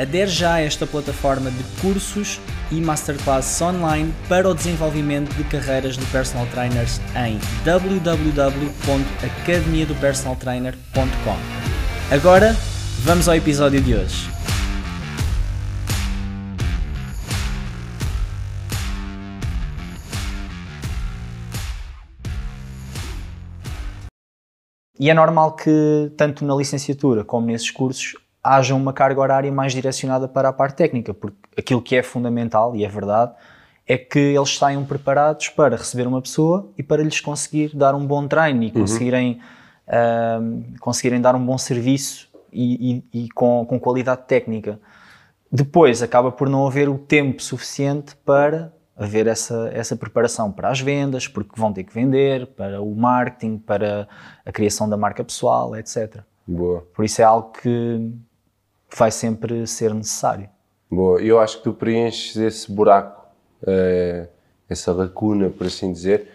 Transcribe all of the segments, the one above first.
Adere já a esta plataforma de cursos e masterclasses online para o desenvolvimento de carreiras de personal trainers em www.academiadopersonaltrainer.com. Agora, vamos ao episódio de hoje. E é normal que, tanto na licenciatura como nesses cursos, haja uma carga horária mais direcionada para a parte técnica, porque aquilo que é fundamental, e é verdade, é que eles saiam preparados para receber uma pessoa e para lhes conseguir dar um bom treino e uhum. conseguirem, uh, conseguirem dar um bom serviço e, e, e com, com qualidade técnica. Depois acaba por não haver o tempo suficiente para haver essa, essa preparação para as vendas, porque vão ter que vender, para o marketing, para a criação da marca pessoal, etc. Boa. Por isso é algo que vai sempre ser necessário. Boa, eu acho que tu preenches esse buraco, uh, essa lacuna, por assim dizer.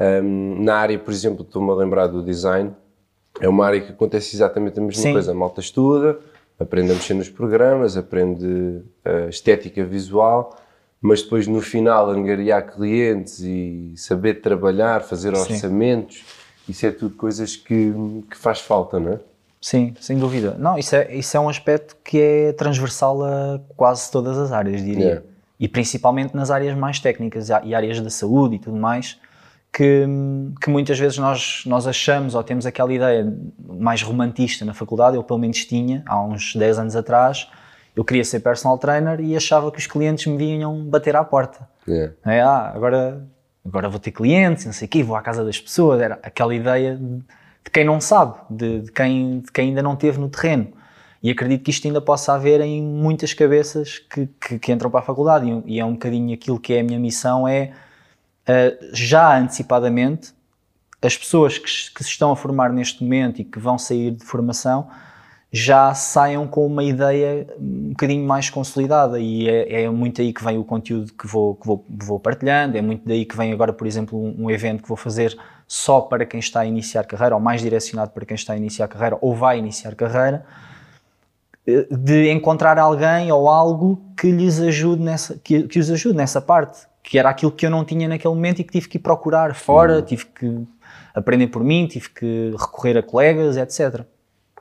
Um, na área, por exemplo, estou-me a lembrar do design, é uma área que acontece exatamente a mesma Sim. coisa. A malta estuda, aprende a mexer nos programas, aprende eh, estética visual, mas depois no final angariar clientes e saber trabalhar, fazer orçamentos, Sim. isso é tudo coisas que, que faz falta, não é? Sim, sem dúvida. Não, isso é, isso é um aspecto que é transversal a quase todas as áreas, diria. Yeah. E principalmente nas áreas mais técnicas e áreas da saúde e tudo mais, que, que muitas vezes nós, nós achamos ou temos aquela ideia mais romantista na faculdade, eu pelo menos tinha, há uns 10 anos atrás, eu queria ser personal trainer e achava que os clientes me vinham bater à porta. Yeah. É, ah, agora, agora vou ter clientes, não sei o quê, vou à casa das pessoas. Era aquela ideia de, de quem não sabe, de, de, quem, de quem ainda não teve no terreno. E acredito que isto ainda possa haver em muitas cabeças que, que, que entram para a faculdade. E, e, é um bocadinho aquilo que é a minha missão, é uh, já antecipadamente as pessoas que, que se estão a formar neste momento e que vão sair de formação já saiam com uma ideia um bocadinho mais consolidada e é, é, muito aí que vem o conteúdo que vou, que vou, vou partilhando, é muito daí que vem agora, por exemplo, um, um, evento que vou fazer só para quem está a iniciar carreira, ou mais direcionado para quem está a iniciar carreira ou vai iniciar carreira, eh, de encontrar alguém ou algo que lhes ajude nessa, que, que os ajude nessa parte, que era aquilo que eu não tinha naquele momento e que tive que ir procurar fora, uhum. tive que aprender por mim, tive que recorrer a colegas, etc.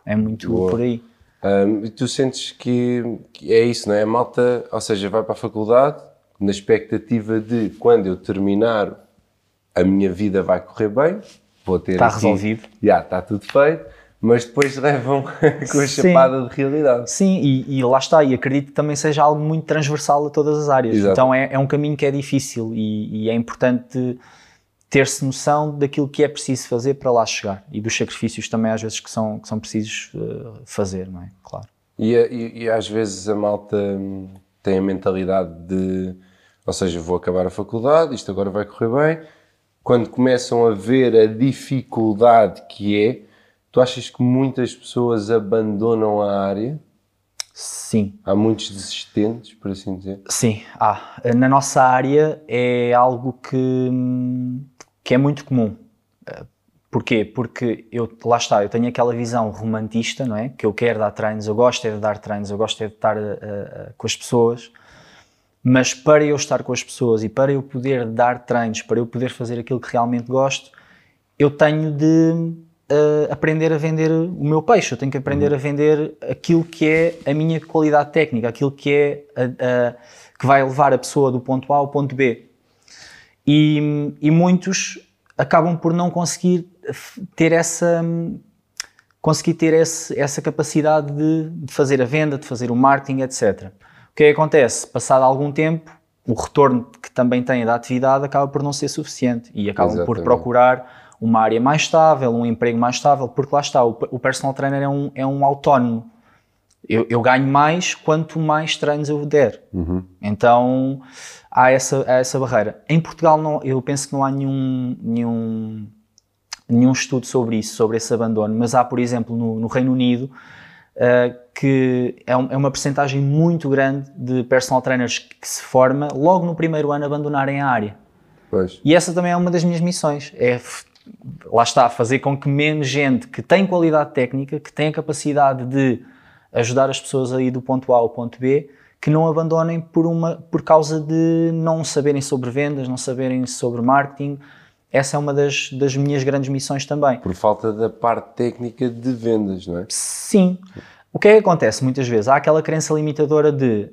É muito Boa. por aí. Um, tu sentes que, que, é isso, não é? A malta, ou seja, vai para a faculdade na expectativa de quando eu terminar a minha vida vai correr bem, vou ter. Está aqui, resolvido. Já, está tudo feito, mas depois levam com a Sim. chapada de realidade. Sim, e, e, lá está, e acredito que também seja algo muito transversal a todas as áreas. Exato. Então é, é um caminho que é difícil e, e é importante ter-se noção daquilo que é preciso fazer para lá chegar e dos sacrifícios também às vezes que são, que são precisos uh, fazer, não é? Claro. E, e, e, às vezes a malta hum, tem a mentalidade de, ou seja, vou acabar a faculdade, isto agora vai correr bem. Quando começam a ver a dificuldade que é, tu achas que muitas pessoas abandonam a área? Sim. Há muitos desistentes, por assim dizer? Sim, há. Na nossa área é algo que que é muito comum. Eh, porquê? Porque eu, lá está, eu tenho aquela visão romantista, não é? Que eu quero dar treinos, eu gosto é de dar treinos, eu gosto é de estar uh, uh, com as pessoas, mas para eu estar com as pessoas e para eu poder dar treinos, para eu poder fazer aquilo que realmente gosto, eu tenho de uh, aprender a vender o meu peixe, eu tenho que aprender uhum. a vender aquilo que é a minha qualidade técnica, aquilo que é a, a, que vai levar a pessoa do ponto A ao ponto B. E, e muitos acabam por não conseguir ter essa conseguir ter esse, essa capacidade de, de, fazer a venda, de fazer o marketing, etc. O que, é que acontece? Passado algum tempo, o retorno que também tem da atividade acaba por não ser suficiente e acabam Exatamente. por procurar uma área mais estável, um emprego mais estável, porque lá está, o, o personal trainer é um, é um autónomo. Eu, eu ganho mais quanto mais treinos eu der. Uhum. Então há essa, há essa barreira. Em Portugal, não, eu penso que não há nenhum, nenhum, nenhum estudo sobre isso, sobre esse abandono, mas há, por exemplo, no, no Reino Unido, uh, que é, é uma percentagem muito grande de personal trainers que se forma logo no primeiro ano abandonarem a área. Pois. E essa também é uma das minhas missões. É, lá está, fazer com que menos gente que tem qualidade técnica, que tem a capacidade de ajudar as pessoas a ir do ponto A ao ponto B, que não abandonem por, uma, por causa de não saberem sobre vendas, não saberem sobre marketing. Essa é uma das, das minhas grandes missões também. Por falta da parte técnica de vendas, não é? Sim. O que é que acontece muitas vezes? Há aquela crença limitadora de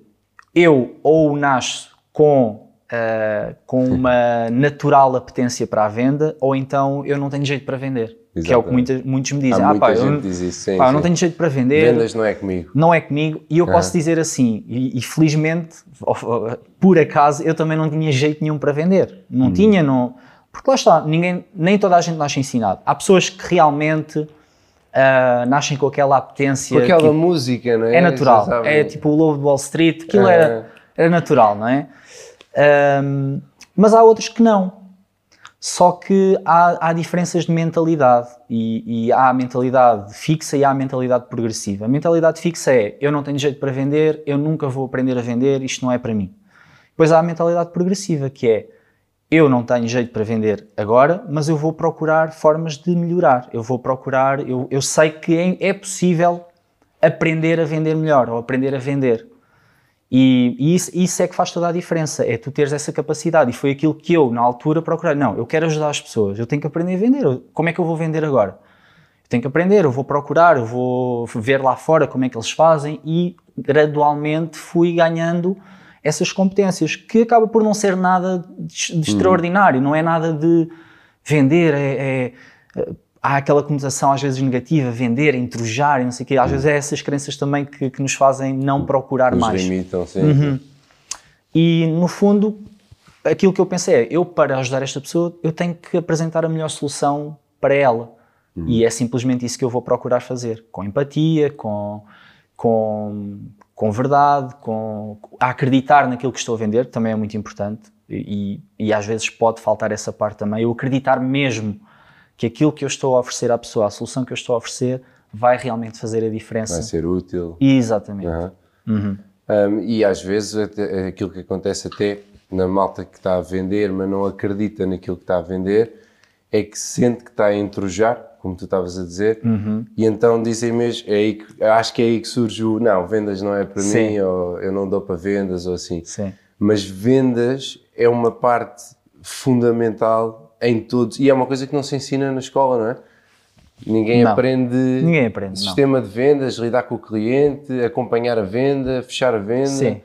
eu ou nasço com uh, com uma natural apetência para a venda, ou então eu não tenho jeito para vender. Exatamente. Que é o que muita, muitos me dizem. Há ah, pá, eu, diz isso, sim, pá, sim. não tenho jeito para vender. Vendas não é comigo. Não é comigo. E eu posso dizer assim, e, e, felizmente, por acaso, eu também não tinha jeito nenhum para vender. Não hum. tinha, não. Porque lá está, ninguém, nem toda a gente nasce ensinado. Há pessoas que realmente uh, nascem com aquela apetência. Com aquela que música, não é? É natural. É tipo o Lobo de Wall Street, aquilo é. era, era natural, não é? Um, mas há outros que não. Só que há, há diferenças de mentalidade e, e, há a mentalidade fixa e há a mentalidade progressiva. A mentalidade fixa é eu não tenho jeito para vender, eu nunca vou aprender a vender, isto não é para mim. Depois há a mentalidade progressiva que é eu não tenho jeito para vender agora, mas eu vou procurar formas de melhorar. Eu vou procurar, eu, eu sei que é, é possível aprender a vender melhor ou aprender a vender. E, e isso, isso, é que faz toda a diferença, é tu teres essa capacidade. E foi aquilo que eu, na altura, procurei. Não, eu quero ajudar as pessoas, eu tenho que aprender a vender. Como é que eu vou vender agora? Eu tenho que aprender, eu vou procurar, eu vou ver lá fora como é que eles fazem e gradualmente fui ganhando essas competências, que acaba por não ser nada de, de uhum. extraordinário, não é nada de vender, é, é há aquela conotação às vezes negativa, vender, intrujar, não sei o quê. Às uhum. vezes é essas crenças também que, que nos fazem não procurar nos mais. limitam, sim. Uhum. E no fundo, aquilo que eu pensei é, eu para ajudar esta pessoa, eu tenho que apresentar a melhor solução para ela. Uhum. E é simplesmente isso que eu vou procurar fazer, com empatia, com, com, com verdade, com a acreditar naquilo que estou a vender, também é muito importante. E, e, às vezes pode faltar essa parte também, eu acreditar mesmo que aquilo que eu estou a oferecer à pessoa, a solução que eu estou a oferecer, vai realmente fazer a diferença. Vai ser útil. Exatamente. Uhum. Uhum. Um, e às vezes até, aquilo que acontece até na malta que está a vender, mas não acredita naquilo que está a vender, é que sente que está a intrujar, como tu estavas a dizer, uhum. e então dizem mesmo, é aí que, acho que é aí que surge o não, vendas não é para Sim. mim, ou eu não dou para vendas, ou assim. Sim. Mas vendas é uma parte fundamental em todos. E é uma coisa que não se ensina na escola, não é? Ninguém não. aprende. Ninguém aprende. Sistema não. de vendas, lidar com o cliente, acompanhar a venda, fechar a venda. Sim.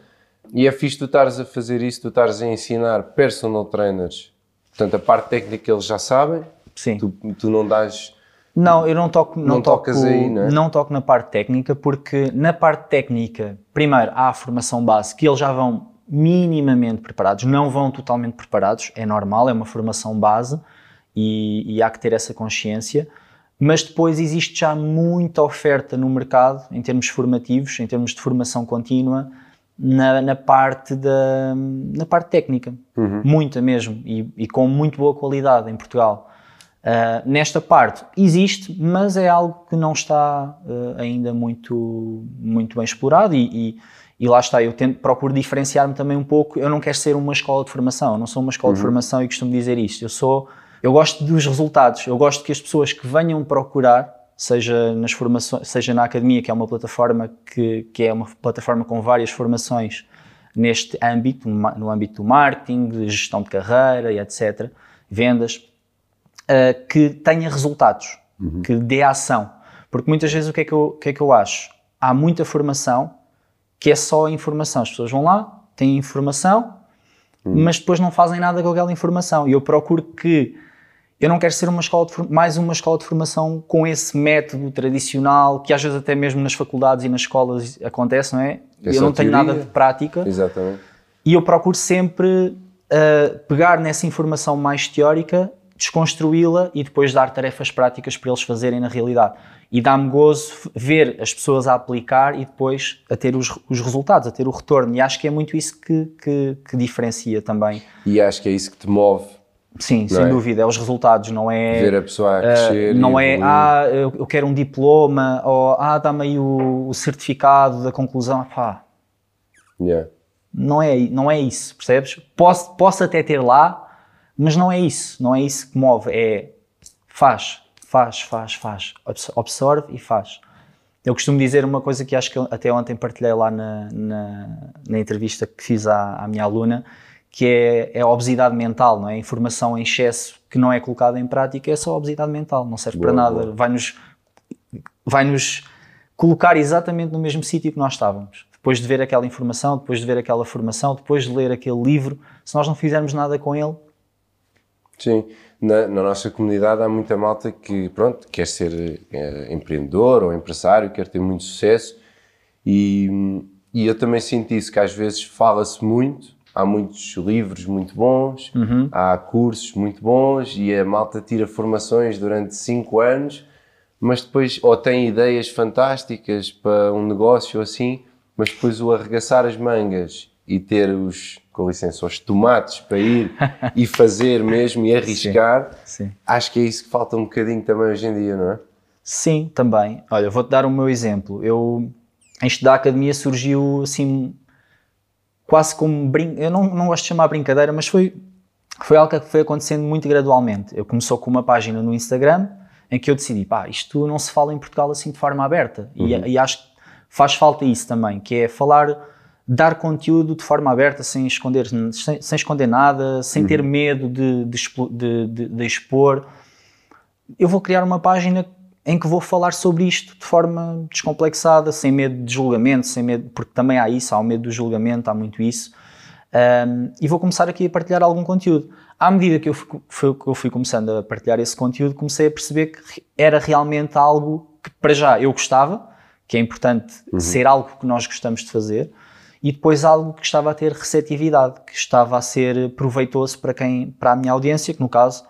E é fixe tu estares a fazer isso, tu estares a ensinar personal trainers. Portanto, a parte técnica eles já sabem. Sim. Tu, tu não dás. Não, eu não toco, não, não toco, tocas aí, não, é? não toco na parte técnica, porque na parte técnica, primeiro há a formação base que eles já vão minimamente preparados, não vão totalmente preparados, é normal, é uma formação base e, e há que ter essa consciência, mas depois existe já muita oferta no mercado em termos formativos, em termos de formação contínua, na, na parte, da, na parte técnica, uhum. muita mesmo, e, e, com muito boa qualidade em Portugal. Uh, nesta parte existe, mas é algo que não está uh, ainda muito, muito bem explorado e, e e lá está, eu tento, procuro diferenciar-me também um pouco. Eu não quero ser uma escola de formação, eu não sou uma escola uhum. de formação e costumo dizer isto. Eu sou, eu gosto dos resultados, eu gosto que as pessoas que venham procurar, seja nas formações, seja na academia, que é uma plataforma que, que é uma plataforma com várias formações neste âmbito, no âmbito do marketing, de gestão de carreira e etc., vendas, uh, que tenha resultados, uhum. que dê ação. Porque muitas vezes o que, é que eu, o que é que eu acho? Há muita formação que é só informação. As pessoas vão lá, têm informação, hum. mas depois não fazem nada com aquela informação. E eu procuro que eu não quero ser uma escola de, mais uma escola de formação com esse método tradicional que às vezes até mesmo nas faculdades e nas escolas acontece, não é? é eu não tenho teoria. nada de prática. Exatamente. E eu procuro sempre uh, pegar nessa informação mais teórica desconstruí-la e depois dar tarefas práticas para eles fazerem na realidade. E dá-me gozo ver as pessoas a aplicar e depois a ter os, os resultados, a ter o retorno. E acho que é muito isso que, que, que diferencia também. E acho que é isso que te move. Sim, sem é? dúvida, é os resultados, não é. Ver a pessoa a ah, crescer. não e é, evoluir. ah, eu eu quero um diploma, ou ah, dá-me aí o, o certificado da conclusão. Pá, Yeah. não é, não é isso, percebes? Posso, posso até ter lá, mas não é isso, não é isso que move, é faz, faz, faz, faz, Abs- absorve e faz. Eu costumo dizer uma coisa que acho que até ontem partilhei lá na, na, na entrevista que fiz à, à minha aluna, que é, é a obesidade mental, não é? A informação em excesso que não é colocada em prática é só obesidade mental, não serve para Boa, nada, boa. vai-nos vai-nos colocar exatamente no mesmo sítio que nós estávamos. Depois de ver aquela informação, depois de ver aquela formação, depois de ler aquele livro, se nós não fizermos nada com ele, Sim, na, na nossa comunidade há muita malta que, pronto, quer ser eh, empreendedor ou empresário, quer ter muito sucesso. E, e eu também sinto isso, que às vezes fala-se muito, há muitos livros muito bons, há cursos muito bons e a malta tira formações durante 5 anos, mas depois ou tem ideias fantásticas para um negócio assim, mas depois o arregaçar as mangas e ter os, com licença, os tomates para ir e fazer mesmo e arriscar, Sim. acho que é isso que falta um bocadinho também hoje em dia, não é? Sim, também. Olha, vou-te dar o meu exemplo. Eu, em estudar academia, surgiu assim, quase como brin... Eu não, não gosto de chamar brincadeira, mas foi, foi algo que foi acontecendo muito gradualmente. Eu começou com uma página no Instagram em que eu decidi, pá, isto não se fala em Portugal assim de forma aberta. E, e acho que faz falta isso também, que é falar, dar conteúdo de forma aberta, sem esconder, sem, sem esconder nada, sem ter medo de, de, de- de- expor eu vou criar uma página em que vou falar sobre isto de forma descomplexada, sem medo de julgamento, sem medo, porque também há isso, há o medo do julgamento, há muito isso. Um, e vou começar aqui a partilhar algum conteúdo. À medida que eu fui, fui- eu fui começando a partilhar esse conteúdo, comecei a perceber que era realmente algo que, para já, eu gostava, que é importante ser algo que nós gostamos de fazer, e depois algo que estava a ter receptividade, que estava a ser proveitoso para quem, para a minha audiência, que no caso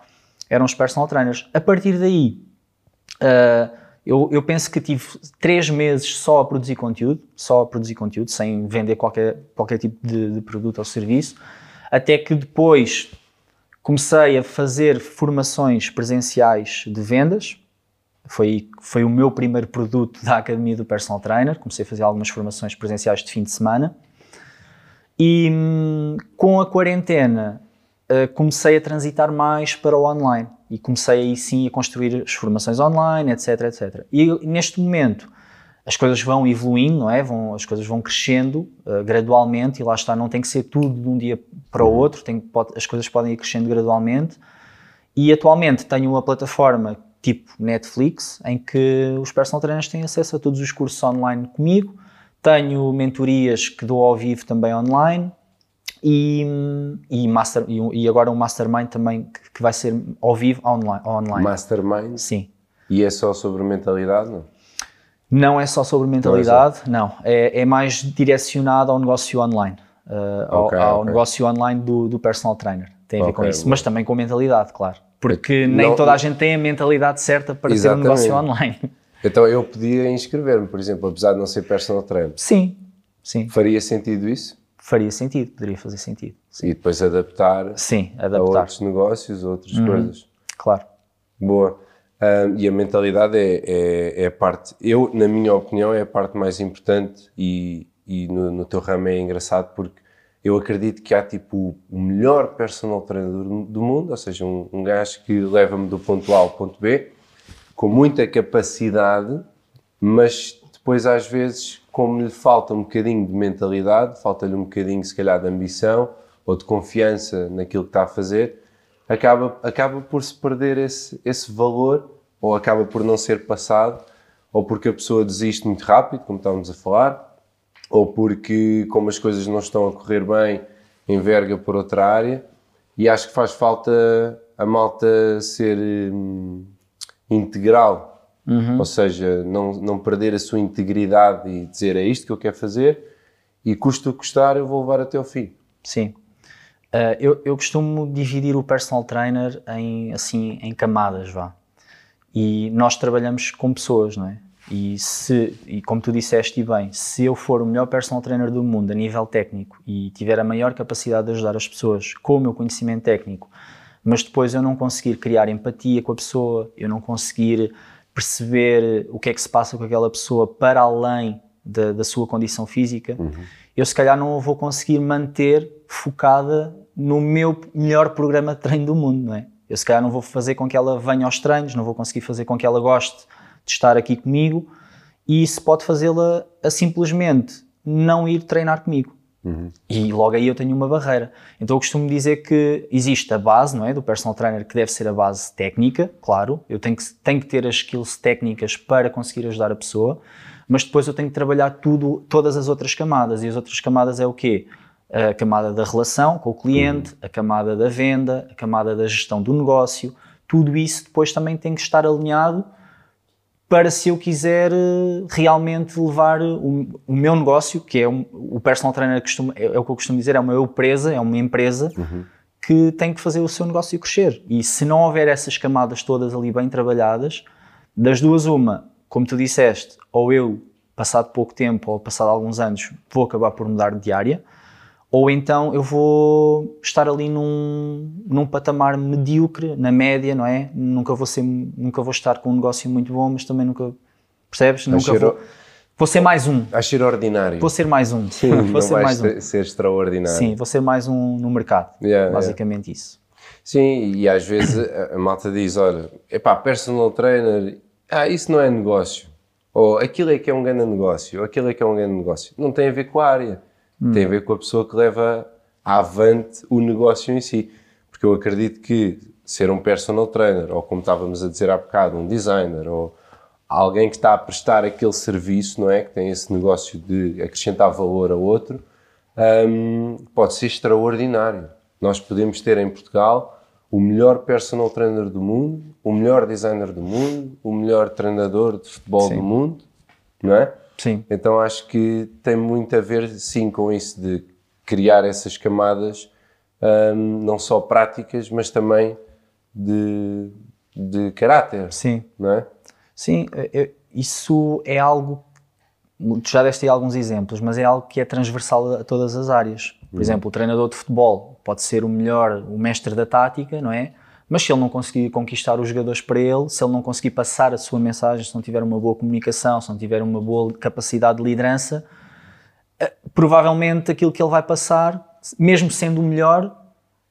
eram os personal trainers. A partir daí, Uh, eu, eu penso que tive três meses só a produzir conteúdo, só a produzir conteúdo, sem vender qualquer, qualquer tipo de, de produto ou serviço, até que depois comecei a fazer formações presenciais de vendas. Foi, foi o meu primeiro produto da Academia do Personal Trainer. Comecei a fazer algumas formações presenciais de fim de semana. E hum, com a quarentena uh, comecei a transitar mais para o online e comecei aí sim a construir as formações online, etc, etc. E neste momento as coisas vão evoluindo, não é? Vão, as coisas vão crescendo uh, gradualmente e lá está, não tem que ser tudo de um dia para o outro, tem, pode, as coisas podem ir crescendo gradualmente. E atualmente tenho uma plataforma tipo Netflix em que os personal trainers têm acesso a todos os cursos online comigo. Tenho mentorias que dou ao vivo também online e, e, master, e, agora um mastermind também que, vai ser ao vivo online. online. Mastermind. Sim. E é só sobre mentalidade, não? Não é só sobre mentalidade, não. É, é mais direcionado ao negócio online, uh, ao, Ok, ao ok. negócio online do, do personal trainer. Tem a ver com Ok, isso, boa. mas também com mentalidade, claro. Porque nem Não- toda a gente tem a mentalidade certa para ter um negócio online. Então eu podia inscrever-me, por exemplo, apesar de não ser personal trainer. Sim, sim. Faria sentido isso? Faria sentido, poderia fazer sentido. E depois adaptar Sim, a adaptar, Uhum. outros negócios, outras coisas. claro. Boa. Ahm, e a mentalidade é, é, é a parte, eu, na minha opinião, é a parte mais importante e, e no, no teu ramo é engraçado porque eu acredito que há tipo o melhor personal trainer do, do mundo, ou seja, um, um gajo que leva-me do ponto A ao ponto B, com muita capacidade, mas depois às vezes, como lhe falta um bocadinho de mentalidade, falta-lhe um bocadinho se calhar de ambição ou de confiança naquilo que está a fazer, acaba, acaba por se perder esse, esse valor ou acaba por não ser passado ou porque a pessoa desiste muito rápido, como estávamos a falar, ou porque como as coisas não estão a correr bem, enverga por outra área e acho que faz falta a malta ser hum, integral, ou seja, não, não perder a sua integridade e dizer é isto que eu quero fazer e custa o que custar eu vou levar até ao fim. Sim. Uh, eu, eu costumo dividir o personal trainer em, assim, em camadas, vá. E nós trabalhamos com pessoas, não é? E, se, e como tu disseste e bem, se eu for o melhor personal trainer do mundo a nível técnico e tiver a maior capacidade de ajudar as pessoas com o meu conhecimento técnico, mas depois eu não conseguir criar empatia com a pessoa, eu não conseguir perceber o que é que se passa com aquela pessoa para além da, da sua condição física, uhum. eu se calhar não vou conseguir manter focada no meu melhor programa de treino do mundo, não é? Eu se calhar não vou fazer com que ela venha aos treinos, não vou conseguir fazer com que ela goste de estar aqui comigo e isso pode fazê-la a simplesmente não ir treinar comigo. Uhum. E logo aí eu tenho uma barreira. Então eu costumo dizer que existe a base, não é? Do personal trainer que deve ser a base técnica, claro. Eu tenho que, tenho que ter as skills técnicas para conseguir ajudar a pessoa, mas depois eu tenho que trabalhar tudo, todas as outras camadas. E as outras camadas é o quê? A camada da relação com o cliente, uhum. a camada da venda, a camada da gestão do negócio. Tudo isso depois também tem que estar alinhado para se eu quiser eh, realmente levar o, o meu negócio, que é um, o personal trainer costumo, é, é, o que eu costumo dizer, é uma empresa, é uma empresa uhum. que tem que fazer o seu negócio crescer. E se não houver essas camadas todas ali bem trabalhadas, das duas uma, como tu disseste, ou eu, passado pouco tempo ou passado alguns anos, vou acabar por mudar de área, ou então eu vou estar ali num, num patamar medíocre, na média, não é? Nunca vou, ser, nunca vou estar com um negócio muito bom, mas também nunca, percebes? Nunca vou, vou ser mais um. A ser ordinário. Vou ser mais um. Sim, vou ser mais um. ser extraordinário. Sim, vou ser mais um no mercado, yeah, basicamente yeah. isso. Sim, e às vezes a, a malta diz, olha, epá, personal trainer, ah, isso não é negócio. Ou aquilo é que é um grande negócio, ou aquilo é que é um grande negócio. Não tem a ver com a área Hum. Tem a ver com a pessoa que leva avante o negócio em si. Porque eu acredito que ser um personal trainer, ou como estávamos a dizer há bocado, um designer, ou alguém que está a prestar aquele serviço, não é? Que tem esse negócio de acrescentar valor a outro, um, pode ser extraordinário. Nós podemos ter em Portugal o melhor personal trainer do mundo, o melhor designer do mundo, o melhor treinador de futebol Sim. do mundo, não é? Sim. Então acho que tem muito a ver, sim, com isso de criar essas camadas, um, não só práticas, mas também de, de caráter. Sim. Não é? Sim, eu, isso é algo. Tu já deste aí alguns exemplos, mas é algo que é transversal a todas as áreas. Por uhum. exemplo, o treinador de futebol pode ser o melhor, o mestre da tática, não é? Mas se ele não conseguir conquistar os jogadores para ele, se ele não conseguir passar a sua mensagem, se não tiver uma boa comunicação, se não tiver uma boa capacidade de liderança, eh, provavelmente aquilo que ele vai passar, mesmo sendo o melhor,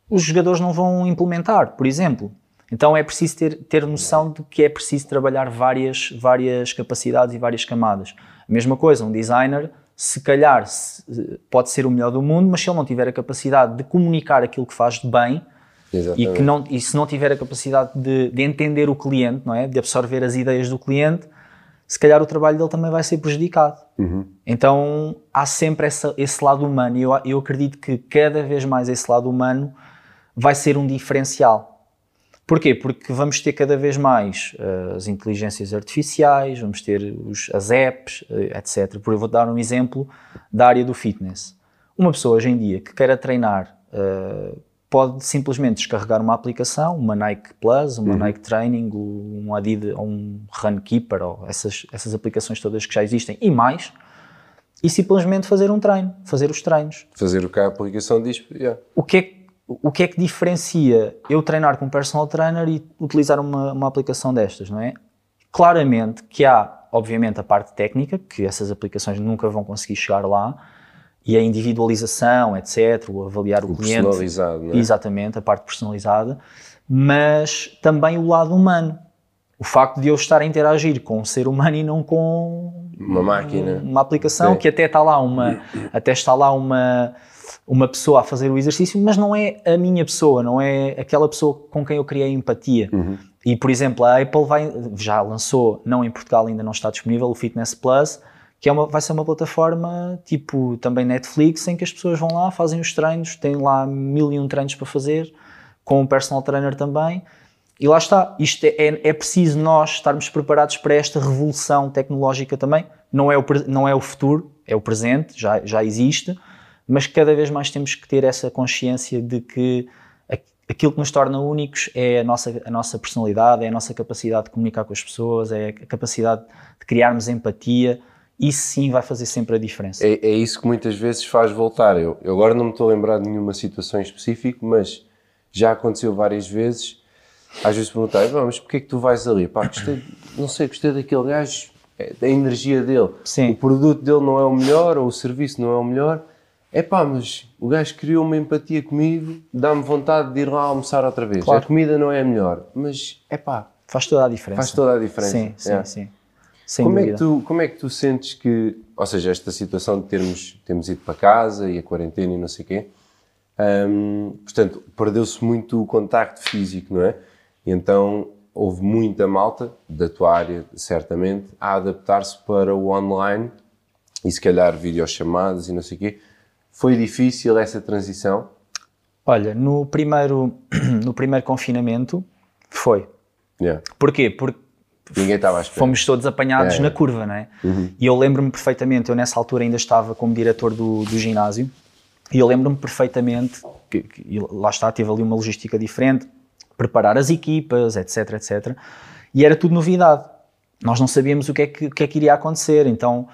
os jogadores não vão implementar, por exemplo. Então é preciso ter, ter noção de que é preciso trabalhar várias, várias capacidades e várias camadas. A mesma coisa, um designer, se calhar pode ser o melhor do mundo, mas se ele não tiver a capacidade de comunicar aquilo que faz de bem, e, que não, e se não tiver a capacidade de, de, entender o cliente, não é? de absorver as ideias do cliente, se calhar o trabalho dele também vai ser prejudicado. Uhum. Então há sempre essa, esse lado humano e eu, eu acredito que cada vez mais esse lado humano vai ser um diferencial. Porquê? Porque vamos ter cada vez mais uh, as inteligências artificiais, vamos ter os, as apps, uh, etc. Por eu vou dar um exemplo da área do fitness. Uma pessoa hoje em dia que queira treinar uh, pode simplesmente descarregar uma aplicação, uma Nike Plus, uma uhum. Nike Training, um Adidas, um Runkeeper, ou essas, essas aplicações todas que já existem e mais, e simplesmente fazer um treino, fazer os treinos. Fazer o que a aplicação diz. Yeah. O, que é, o que é que diferencia eu treinar com um personal trainer e utilizar uma, uma aplicação destas, não é? Claramente que há, obviamente, a parte técnica, que essas aplicações nunca vão conseguir chegar lá, e a individualização, etc., o avaliar o, o cliente. Personalizado, não é? Exatamente, a parte personalizada, mas também o lado humano. O facto de eu estar a interagir com um ser humano e não com uma máquina, uma aplicação Sim. que até está lá uma, até está lá uma uma pessoa a fazer o exercício, mas não é a minha pessoa, não é aquela pessoa com quem eu criei empatia. Uhum. E por exemplo, a Apple vai, já lançou, não em Portugal ainda não está disponível, o Fitness Plus, que é uma, vai ser uma plataforma tipo também Netflix, em que as pessoas vão lá, fazem os treinos, têm lá mil e um treinos para fazer, com um personal trainer também. E lá está, isto é, é, é preciso nós estarmos preparados para esta revolução tecnológica também. Não é o, não é o futuro, é o presente, já, já existe, mas cada vez mais temos que ter essa consciência de que aquilo que nos torna únicos é a nossa, a nossa personalidade, é a nossa capacidade de comunicar com as pessoas, é a capacidade de criarmos empatia. Isso sim vai fazer sempre a diferença. É, é isso que muitas vezes faz voltar. Eu, eu agora não me estou a lembrar de nenhuma situação em específico, mas já aconteceu várias vezes. Às vezes perguntar, mas porquê é que tu vais ali? Pá, gostei, não sei, gostei daquele gajo, é, da energia dele. Sim. O produto dele não é o melhor, ou o serviço não é o melhor. É pá, mas o gajo criou uma empatia comigo, dá-me vontade de ir lá almoçar outra vez. Claro. A comida não é a melhor, mas é pá. Faz toda a diferença. Faz toda a diferença. Sim, sim, é. sim. Sem como, dúvida. é que tu, como é que tu sentes que, ou seja, esta situação de termos, termos ido para casa e a quarentena e não sei o quê, hum, portanto, perdeu-se muito o contacto físico, não é? Então houve muita malta, da tua área certamente, a adaptar-se para o online e se calhar videochamadas e não sei o quê. Foi difícil essa transição? Olha, no primeiro, no primeiro confinamento foi. Yeah. Porquê? Porque Ninguém estava à espera. Fomos todos apanhados na curva, não é? Uhum. E eu lembro-me perfeitamente, eu nessa altura ainda estava como diretor do, do ginásio, e eu lembro-me perfeitamente, que, que, lá está, tive ali uma logística diferente, preparar as equipas, etc, etc. E era tudo novidade. Nós não sabíamos o que é que, que, é que iria acontecer. Então,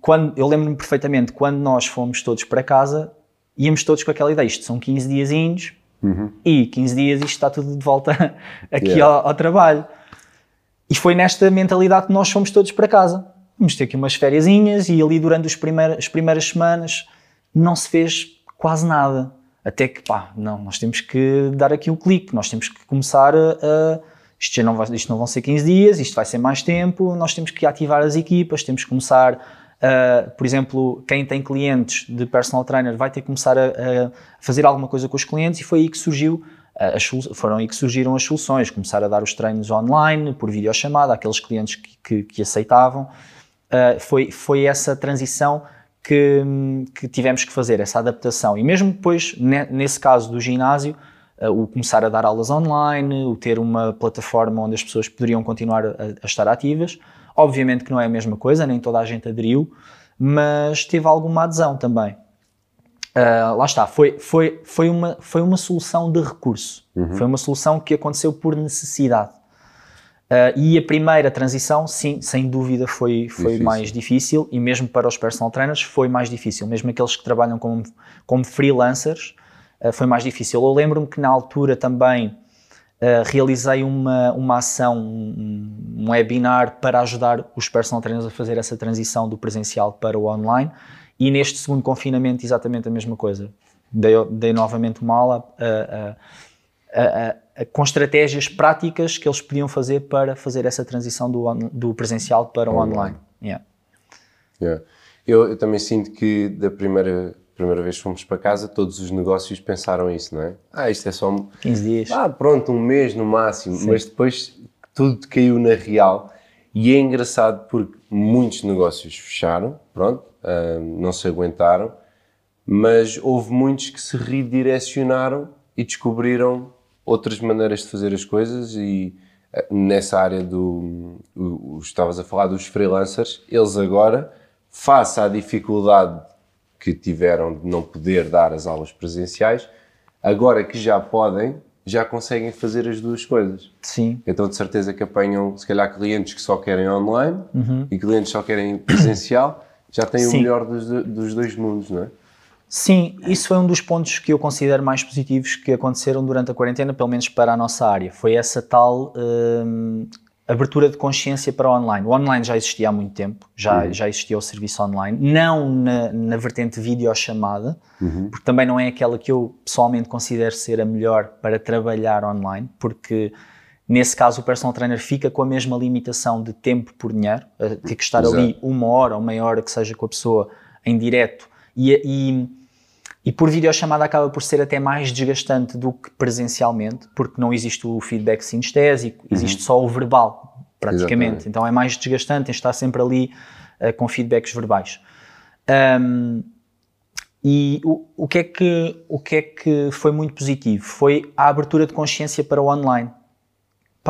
quando, eu lembro-me perfeitamente, quando nós fomos todos para casa, íamos todos com aquela ideia, isto são 15 diazinhos, uhum. e 15 dias isto está tudo de volta aqui Yeah. ao, ao trabalho. E foi nesta mentalidade que nós fomos todos para casa. Vamos ter aqui umas fériasinhas e ali durante os primeiros, as primeiras semanas não se fez quase nada. Até que, pá, não, nós temos que dar aqui o clique, nós temos que começar a... isto, já não vai, isto não vão ser 15 dias, isto vai ser mais tempo, nós temos que ativar as equipas, temos que começar, a, por exemplo, quem tem clientes de personal trainer vai ter que começar a, a fazer alguma coisa com os clientes e foi aí que surgiu foram aí que surgiram as soluções, começar a dar os treinos online, por videochamada, aqueles clientes que, que, que aceitavam. Uh, foi, foi essa transição que, que, tivemos que fazer, essa adaptação. E mesmo depois, ne, nesse caso do ginásio, uh, o começar a dar aulas online, o ter uma plataforma onde as pessoas poderiam continuar a, a estar ativas. Obviamente que não é a mesma coisa, nem toda a gente aderiu, mas teve alguma adesão também. Uh, lá está, foi, foi, foi, uma, foi uma solução de recurso, uhum. foi uma solução que aconteceu por necessidade. Uh, e a primeira transição, sim, sem dúvida, foi, foi difícil. mais difícil e mesmo para os personal trainers foi mais difícil, mesmo aqueles que trabalham como, como freelancers, uh, foi mais difícil. Eu lembro-me que na altura também realizei uma, uma ação, um, um webinar para ajudar os personal trainers a fazer essa transição do presencial para o online e neste segundo confinamento, exatamente a mesma coisa. Dei, dei novamente uma aula uh, uh, uh, com estratégias práticas que eles podiam fazer para fazer essa transição do, on, do presencial para o online. Yeah. Yeah. Eu, eu, também sinto que da primeira, primeira vez que fomos para casa, todos os negócios pensaram isso, não é? Ah, isto é só. 15 dias. Ah, pronto, um mês no máximo. Sim. Mas depois tudo caiu na real. E é engraçado porque muitos negócios fecharam, pronto, uh, não se aguentaram, mas houve muitos que se redirecionaram e descobriram outras maneiras de fazer as coisas e uh, nessa área do, o, o, estavas a falar dos freelancers, eles agora, face à dificuldade que tiveram de não poder dar as aulas presenciais, agora que já podem, já conseguem fazer as duas coisas. Sim. Então, de certeza que apanham, se calhar, clientes que só querem online uhum. e clientes que só querem presencial, já têm Sim. o melhor dos, dos, dois mundos, não é? Sim, isso foi um dos pontos que eu considero mais positivos que aconteceram durante a quarentena, pelo menos para a nossa área. Foi essa tal hum, abertura de consciência para o online. O online já existia há muito tempo, já, uhum. já existia o serviço online, não na, na vertente videochamada, uhum. porque também não é aquela que eu pessoalmente considero ser a melhor para trabalhar online, porque nesse caso o personal trainer fica com a mesma limitação de tempo por dinheiro, ter que estar Exato. ali uma hora ou meia hora que seja com a pessoa em direto e, e, e por videochamada acaba por ser até mais desgastante do que presencialmente, porque não existe o feedback sinestésico, existe só o verbal, praticamente. Exatamente. Então é mais desgastante estar sempre ali uh, com feedbacks verbais. Um, e o, o, que é que, o que é que foi muito positivo? Foi a abertura de consciência para o online.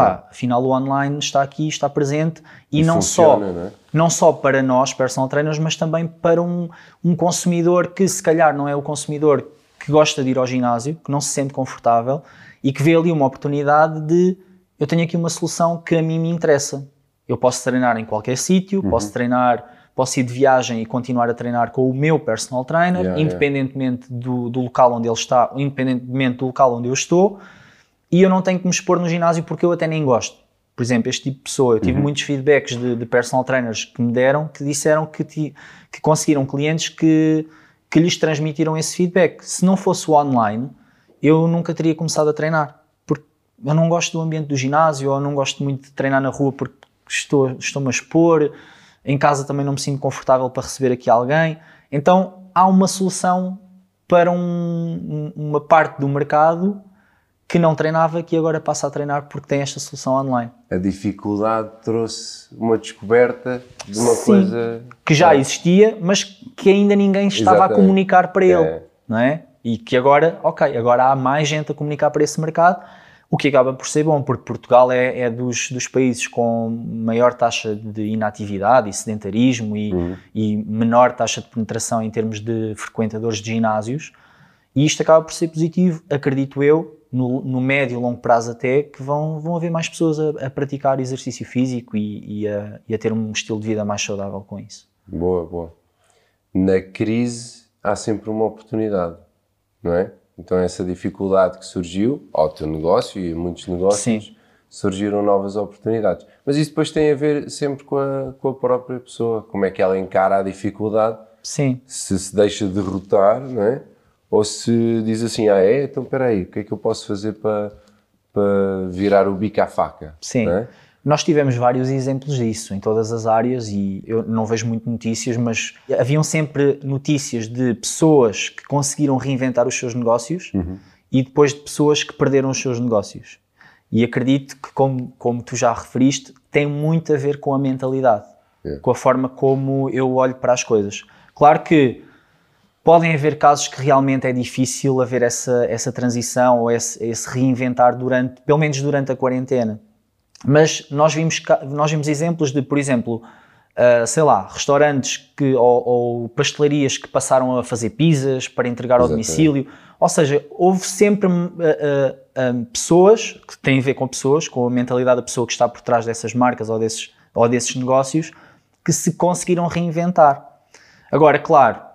Pá, afinal o online está aqui, está presente e, E não funciona, só não é? não só para nós, personal trainers, mas também para um, um consumidor que se calhar não é o consumidor que gosta de ir ao ginásio, que não se sente confortável e que vê ali uma oportunidade de eu tenho aqui uma solução que a mim me interessa. Eu posso treinar em qualquer sítio, Uhum. posso treinar, posso ir de viagem e continuar a treinar com o meu personal trainer, Yeah, yeah. independentemente do, do local onde ele está, independentemente do local onde eu estou, e eu não tenho que me expor no ginásio porque eu até nem gosto. Por exemplo, este tipo de pessoa, eu tive Uhum. muitos feedbacks de, de personal trainers que me deram que disseram que, ti- que conseguiram clientes que, que lhes transmitiram esse feedback. Se não fosse o online, eu nunca teria começado a treinar. Porque eu não gosto do ambiente do ginásio, ou não gosto muito de treinar na rua porque estou, estou-me a expor. Em casa também não me sinto confortável para receber aqui alguém. Então há uma solução para um- um- uma parte do mercado que não treinava que agora passa a treinar porque tem esta solução online. A dificuldade trouxe uma descoberta de uma Sim. coisa que já É. existia, mas que ainda ninguém estava a Exatamente. comunicar para ele, É. não é? E que agora, ok, agora há mais gente a comunicar para esse mercado, o que acaba por ser bom, porque Portugal é, é dos, dos países com maior taxa de inatividade e sedentarismo e, Uhum. e menor taxa de penetração em termos de frequentadores de ginásios, e isto acaba por ser positivo, acredito eu, no, no médio e longo prazo até, que vão, vão haver mais pessoas a, a praticar exercício físico e, e a, e a ter um estilo de vida mais saudável com isso. Boa, boa. Na crise há sempre uma oportunidade, não é? Então essa dificuldade que surgiu ao teu negócio e a muitos negócios Sim. surgiram novas oportunidades. Mas isso depois tem a ver sempre com a, com a própria pessoa, como é que ela encara a dificuldade, Sim, se se deixa derrotar, não é? Ou se diz assim, ah é? Então espera aí, o que é que eu posso fazer para, para virar o bico à faca? sim. é? Nós tivemos vários exemplos disso em todas as áreas e eu não vejo muito notícias, mas haviam sempre notícias de pessoas que conseguiram reinventar os seus negócios e depois de pessoas que perderam os seus negócios. E acredito que, como, como tu já referiste, tem muito a ver com a mentalidade, É. com a forma como eu olho para as coisas. Claro que podem haver casos que realmente é difícil haver essa, essa transição ou esse, esse reinventar durante, pelo menos durante a quarentena. Mas nós vimos, nós vimos exemplos de, por exemplo, ah, sei lá, restaurantes que, ou, ou pastelarias que passaram a fazer pizzas para entregar ao Exatamente. domicílio. Ou seja, houve sempre ah, ah, pessoas que têm a ver com pessoas, com a mentalidade da pessoa que está por trás dessas marcas ou desses, ou desses negócios, que se conseguiram reinventar. Agora, claro,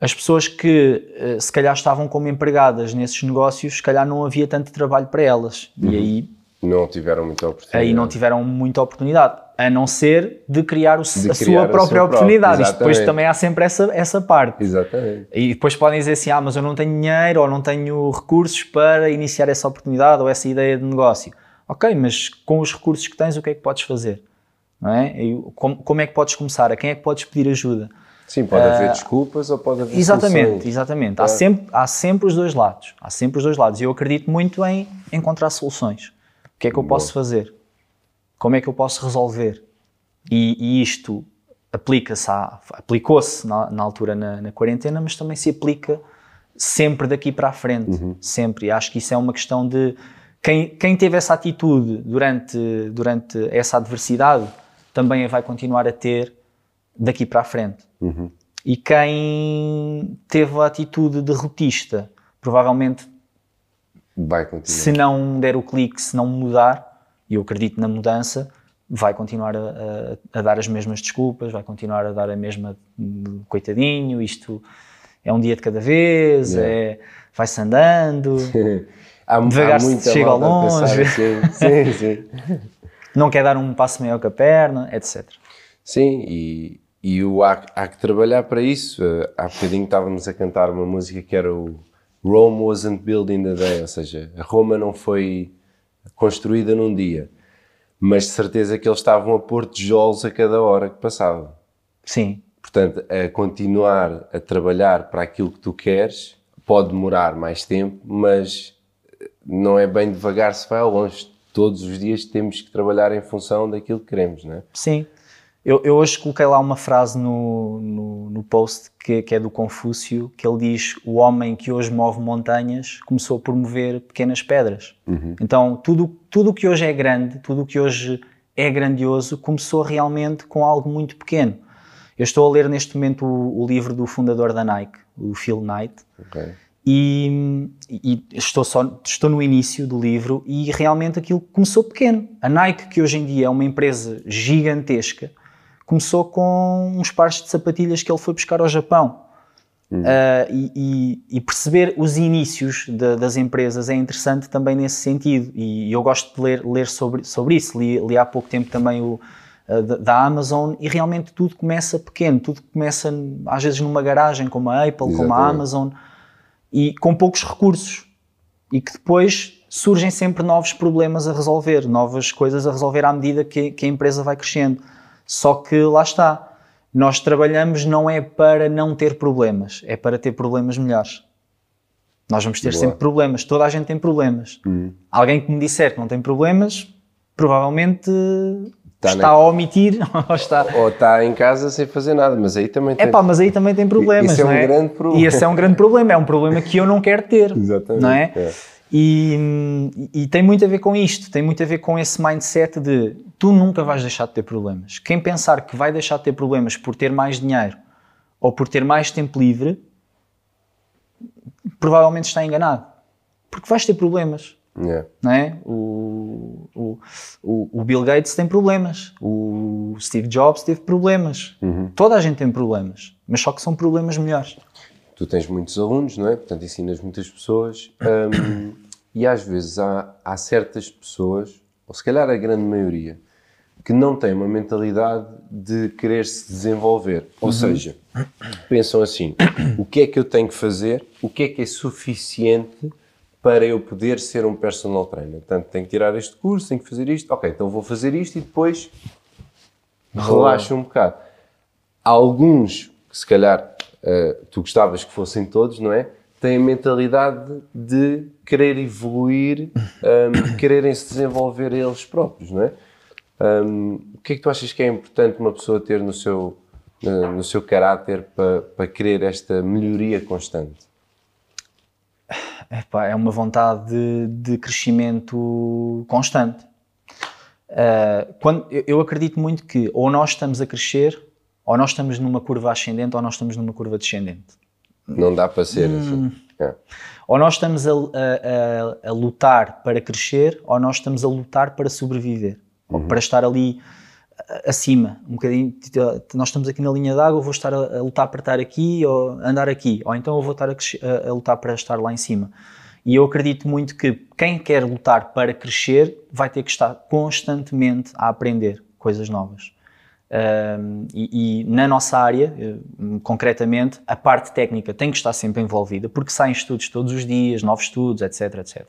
as pessoas que eh, se calhar estavam como empregadas nesses negócios, se calhar não havia tanto trabalho para elas. E aí, Não tiveram muita oportunidade. aí não tiveram muita oportunidade. A não ser de criar o, De a criar sua o própria seu oportunidade. Isto depois também há sempre essa, essa parte. Exatamente. E depois podem dizer assim: ah, mas eu não tenho dinheiro ou não tenho recursos para iniciar essa oportunidade ou essa ideia de negócio. Ok, mas com os recursos que tens, o que é que podes fazer? Não é? E como, como é que podes começar? A quem é que podes pedir ajuda? Sim, pode haver desculpas ou pode haver Exatamente, soluções. exatamente. Há, É. sempre, há sempre os dois lados. Há sempre os dois lados. E eu acredito muito em encontrar soluções. O que é que eu posso fazer? Como é que eu posso resolver? E, e isto aplica-se aplicou-se na, na altura na, na quarentena, mas também se aplica sempre daqui para a frente. Sempre. E acho que isso é uma questão de quem, quem teve essa atitude durante, durante essa adversidade também a vai continuar a ter daqui para a frente. E quem teve a atitude derrotista, provavelmente, Vai continuar. se não der o clique, se não mudar, e eu acredito na mudança, vai continuar a, a- a dar as mesmas desculpas, vai continuar a dar a mesma coitadinho, isto é um dia de cada vez, Yeah. é, vai-se andando, há, devagar há se chega ao longe. assim. Sim, sim. não quer dar um passo maior que a perna, etc. Sim, e, e o, há, há que trabalhar para isso. Eh, Há bocadinho estávamos a cantar uma música que era o Rome wasn't built in a day, ou seja, a Roma não foi construída num dia, mas de certeza que eles estavam a pôr tijolos a cada hora que passava. Sim, Portanto, a continuar a trabalhar para aquilo que tu queres pode demorar mais tempo, mas não é bem devagar se vai ao longe. Todos os dias temos que trabalhar em função daquilo que queremos, não é? sim. Eu, eu hoje coloquei lá uma frase no, no, no post que, que, é do Confúcio, que ele diz: O homem que hoje move montanhas começou por mover pequenas pedras. Uhum. Então, tudo tudo que hoje é grande, tudo que hoje é grandioso, começou realmente com algo muito pequeno. Eu estou a ler neste momento o, o livro do fundador da Nike, o Phil Knight. Okay. E, e, estou, só, estou no início do livro e realmente aquilo começou pequeno. A Nike, que hoje em dia é uma empresa gigantesca, começou com uns pares de sapatilhas que ele foi buscar ao Japão. Hum. Uh, e, e, perceber os inícios de, das empresas é interessante também nesse sentido. E eu gosto de ler, ler sobre, sobre isso. Li, li há pouco tempo também o uh, da Amazon e realmente tudo começa pequeno. Tudo começa às vezes numa garagem, como a Apple, Exatamente. como a Amazon, e com poucos recursos. E que depois surgem sempre novos problemas a resolver, novas coisas a resolver à medida que, que a empresa vai crescendo. Só que lá está, nós trabalhamos não é para não ter problemas, é para ter problemas melhores. Nós vamos ter Boa. sempre problemas, toda a gente tem problemas. Hum. Alguém que me disser que não tem problemas, provavelmente está, está a omitir ou está... ou está em casa sem fazer nada, mas aí também tem. É pá, mas aí também tem problemas. Isso é um é? grande problema. E esse é um grande problema, é um problema que eu não quero ter. Exatamente. Não é? é. E, e, tem muito a ver com isto, tem muito a ver com esse mindset de tu nunca vais deixar de ter problemas. Quem pensar que vai deixar de ter problemas por ter mais dinheiro ou por ter mais tempo livre, provavelmente está enganado. Porque vais ter problemas. Yeah. Não é? o, o, o, Bill Gates tem problemas, o Steve Jobs teve problemas, uhum. toda a gente tem problemas, mas só que são problemas melhores tu tens muitos alunos, não é? Portanto, ensinas muitas pessoas um, e às vezes há, há certas pessoas, ou se calhar a grande maioria, que não têm uma mentalidade de querer se desenvolver. Ou uhum. seja, pensam assim: o que é que eu tenho que fazer? O que é que é suficiente para eu poder ser um personal trainer? Portanto, tenho que tirar este curso, tenho que fazer isto. Ok, então vou fazer isto e depois relaxo um bocado. Há alguns que, se calhar, uh, tu gostavas que fossem todos, não é? Têm a mentalidade de querer evoluir, um, quererem se desenvolver eles próprios, não é? Um, o que é que tu achas que é importante uma pessoa ter no seu, no seu caráter para, para querer esta melhoria constante? Epá, é uma vontade de, de crescimento constante. Uh, quando, eu acredito muito que ou nós estamos a crescer ou nós estamos numa curva ascendente ou nós estamos numa curva descendente. Não dá para ser hum. assim. É. Ou nós estamos a, a, a, lutar para crescer ou nós estamos a lutar para sobreviver. Uhum. Ou para estar ali acima, um bocadinho. Nós estamos aqui na linha d'água, vou estar a, a, lutar para estar aqui ou andar aqui. Ou então eu vou estar a, a lutar para estar lá em cima. E eu acredito muito que quem quer lutar para crescer vai ter que estar constantemente a aprender coisas novas. Um, e, e, na nossa área, eh, concretamente, a parte técnica tem que estar sempre envolvida, porque saem estudos todos os dias, novos estudos, etc, etc.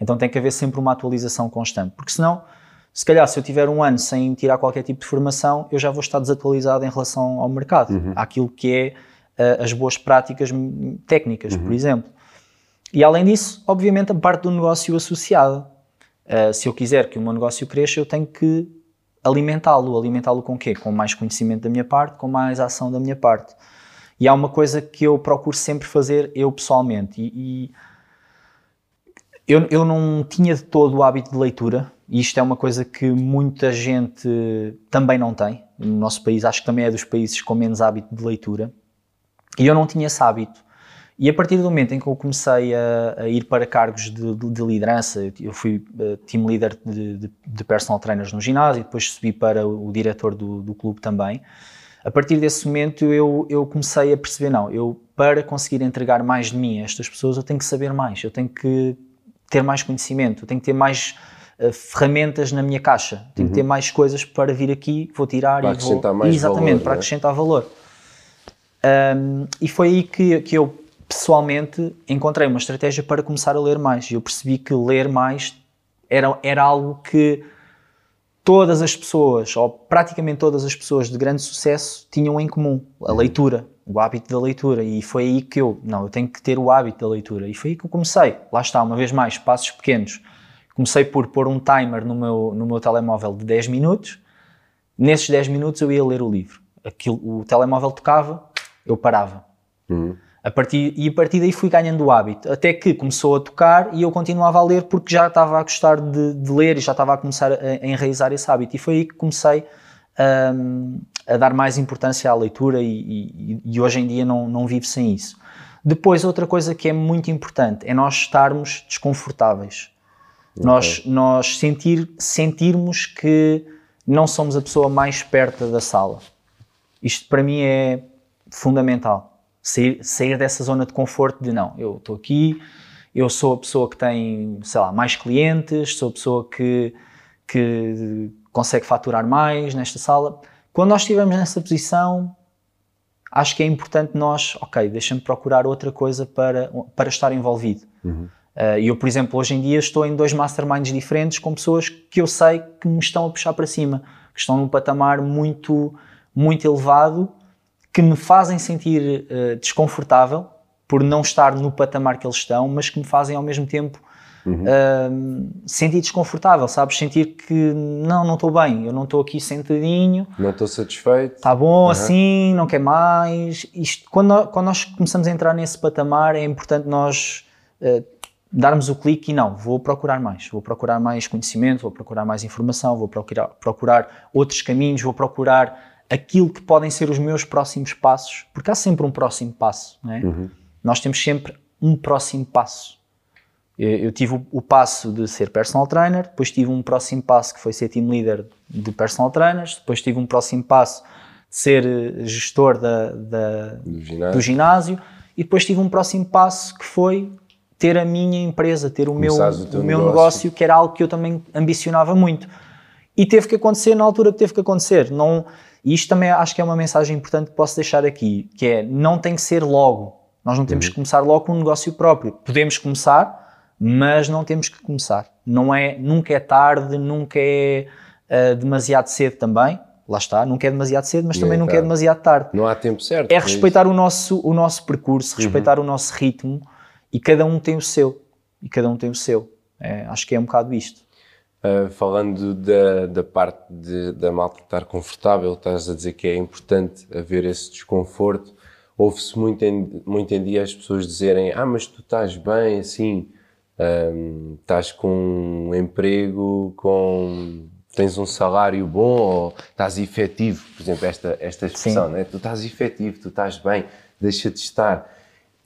Então tem que haver sempre uma atualização constante, porque senão, se calhar, se eu tiver um ano sem tirar qualquer tipo de formação, eu já vou estar desatualizado em relação ao mercado, uhum. àquilo que é uh, as boas práticas técnicas, uhum. por exemplo. E além disso, obviamente, a parte do negócio associada. Uh, se eu quiser que o meu negócio cresça, eu tenho que alimentá-lo. Alimentá-lo com o quê? Com mais conhecimento da minha parte, com mais ação da minha parte. E há uma coisa que eu procuro sempre fazer eu pessoalmente. E, e eu, eu não tinha de todo o hábito de leitura, e isto é uma coisa que muita gente também não tem. No nosso país, acho que também é dos países com menos hábito de leitura. E eu não tinha esse hábito. E a partir do momento em que eu comecei a, a ir para cargos de, de, de, liderança, eu fui uh, team leader de, de, personal trainers no ginásio, depois subi para o, o diretor do, do, clube também. A partir desse momento eu, eu comecei a perceber, não, eu para conseguir entregar mais de mim a estas pessoas, eu tenho que saber mais, eu tenho que ter mais conhecimento, eu tenho que ter mais uh, ferramentas na minha caixa, tenho uhum. que ter mais coisas para vir aqui, vou tirar para e vou... Mais Exatamente, valor, para é? acrescentar valor. Um, e foi aí que, que eu pessoalmente encontrei uma estratégia para começar a ler mais. E eu percebi que ler mais era, era algo que todas as pessoas, ou praticamente todas as pessoas de grande sucesso, tinham em comum: a uhum. leitura, o hábito da leitura. E foi aí que eu, não, eu tenho que ter o hábito da leitura. E foi aí que eu comecei. Lá está, uma vez mais, passos pequenos. Comecei por pôr um timer no meu, no meu telemóvel de 10 minutos nesses 10 minutos eu ia ler o livro. Aquilo, o telemóvel tocava, eu parava. Uhum. A partir, e a partir daí fui ganhando o hábito, até que começou a tocar e eu continuava a ler porque já estava a gostar de, de ler e já estava a começar a, a enraizar esse hábito. E foi aí que comecei um, a dar mais importância à leitura e, e, e, hoje em dia não, não vivo sem isso. Depois, outra coisa que é muito importante é nós estarmos desconfortáveis. Okay. Nós, nós sentir, sentirmos que não somos a pessoa mais perto da sala. Isto para mim é fundamental. Sair, sair dessa zona de conforto de não, eu estou aqui, eu sou a pessoa que tem, sei lá, mais clientes, sou a pessoa que, que consegue faturar mais nesta sala. Quando nós estivermos nessa posição, acho que é importante nós, ok, deixa-me procurar outra coisa para, para estar envolvido. Uhum. Uh, eu, por exemplo, hoje em dia estou em dois masterminds diferentes com pessoas que eu sei que me estão a puxar para cima, que estão num patamar muito, muito elevado, que me fazem sentir uh, desconfortável por não estar no patamar que eles estão, mas que me fazem ao mesmo tempo Uhum. Uh, sentir desconfortável, sabes? Sentir que não, não estou bem, eu não estou aqui sentadinho. Não estou satisfeito. Está bom uhum. assim, não quer mais. Isto, quando, nós, quando nós começamos a entrar nesse patamar, é importante nós uh, darmos o clique e não, vou procurar mais, vou procurar mais conhecimento, vou procurar mais informação, vou procurar, procurar outros caminhos, vou procurar aquilo que podem ser os meus próximos passos, porque há sempre um próximo passo, não é? Uhum. Nós temos sempre um próximo passo. Eu tive o, o, passo de ser personal trainer, depois tive um próximo passo que foi ser team leader de personal trainers, depois tive um próximo passo de ser eh, gestor da, da do, ginásio. do, ginásio. e depois tive um próximo passo que foi ter a minha empresa, ter o meu, o, o meu negócio. negócio, que era algo que eu também ambicionava muito. E teve que acontecer na altura que teve que acontecer. Não, e isto também acho que é uma mensagem importante que posso deixar aqui, que é, não tem que ser logo. Nós não temos uhum. que começar logo com um negócio próprio. Podemos começar, mas não temos que começar. Não é, nunca é tarde, nunca é uh, demasiado cedo também. Lá está, nunca é demasiado cedo, mas também é nunca é demasiado tarde. Não há tempo certo. É respeitar o nosso, o nosso percurso, uhum. respeitar uhum. o nosso ritmo e cada um tem o seu. E cada um tem o seu. É, acho que é um bocado isto. Uh, falando da, da parte de, da malta estar confortável, estás a dizer que é importante haver esse desconforto. Ouve-se muito em, muito em dia as pessoas dizerem: Ah, mas tu estás bem assim, um, estás com um emprego, com tens um salário bom ou estás efetivo, por exemplo, esta, esta expressão, né? tu estás efetivo, tu estás bem, deixa de estar.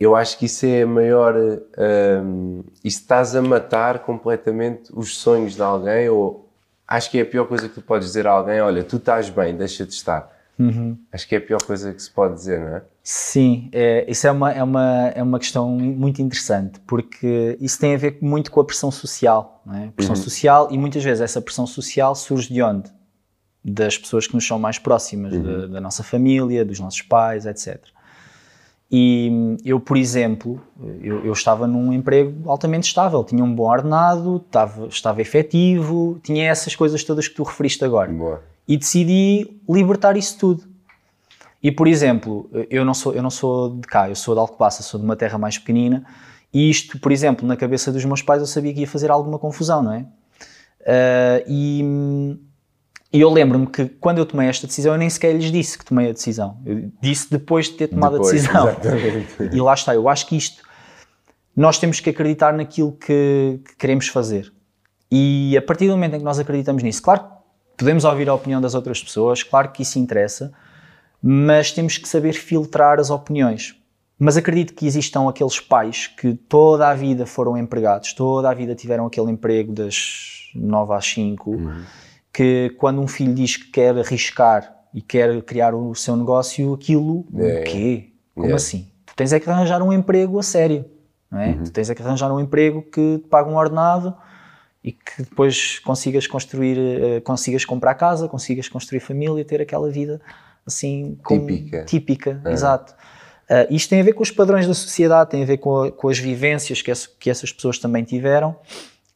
Eu acho que isso é a maior. Um, isso estás a matar completamente os sonhos de alguém, ou acho que é a pior coisa que tu podes dizer a alguém: olha, tu estás bem, deixa de estar. Uhum. Acho que é a pior coisa que se pode dizer, não é? Sim, é, isso é uma, é, uma, é uma questão muito interessante, porque isso tem a ver muito com a pressão social. Não é? Pressão uhum. social, e muitas vezes essa pressão social surge de onde? Das pessoas que nos são mais próximas, uhum. da, da nossa família, dos nossos pais, etc. E eu, por exemplo, eu, eu, estava num emprego altamente estável, tinha um bom ordenado, estava, estava efetivo, tinha essas coisas todas que tu referiste agora. Boa e decidi libertar isso tudo. E, por exemplo, eu não sou, eu não sou de cá, eu sou de Alcobaça, sou de uma terra mais pequenina, e isto, por exemplo, na cabeça dos meus pais eu sabia que ia fazer alguma confusão, não é? Uh, e, e, eu lembro-me que quando eu tomei esta decisão, eu nem sequer lhes disse que tomei a decisão. Eu disse depois de ter tomado depois, a decisão. Exatamente. E lá está, eu acho que isto, nós temos que acreditar naquilo que, que queremos fazer. E a partir do momento em que nós acreditamos nisso, claro Podemos ouvir a opinião das outras pessoas, claro que isso interessa, mas temos que saber filtrar as opiniões. Mas acredito que existam aqueles pais que toda a vida foram empregados, toda a vida tiveram aquele emprego das 9 às 5, uhum. Que quando um filho diz que quer arriscar e quer criar o seu negócio, aquilo, é. o quê? Como é. assim? Tu tens é que arranjar um emprego a sério, não é? Uhum. Tu tens é que arranjar um emprego que te paga um ordenado e que depois consigas construir, uh, consigas comprar casa, consigas construir família, ter aquela vida assim típica, típica uhum. exato. Uh, isto tem a ver com os padrões da sociedade, tem a ver com, a, com as vivências que, essa, que essas pessoas também tiveram,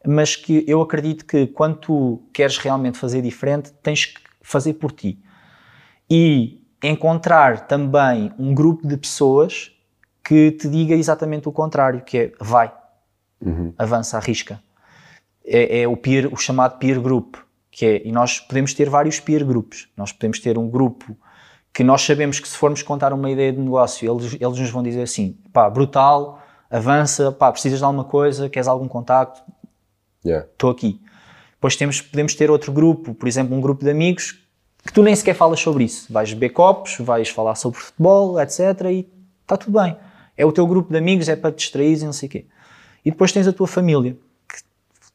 mas que eu acredito que quando tu queres realmente fazer diferente, tens que fazer por ti. E encontrar também um grupo de pessoas que te diga exatamente o contrário, que é vai, uhum. avança, arrisca é, é, o, peer, o chamado peer group, que é, e nós podemos ter vários peer grupos, nós podemos ter um grupo que nós sabemos que se formos contar uma ideia de negócio, eles, eles nos vão dizer assim, pá, brutal, avança, pá, precisas de alguma coisa, queres algum contacto, estou Yeah. aqui. Depois temos, podemos ter outro grupo, por exemplo, um grupo de amigos que tu nem sequer falas sobre isso. Vais beber copos, vais falar sobre futebol, etc. e está tudo bem. É o teu grupo de amigos, é para te distrair e não sei o quê. E depois tens a tua família, que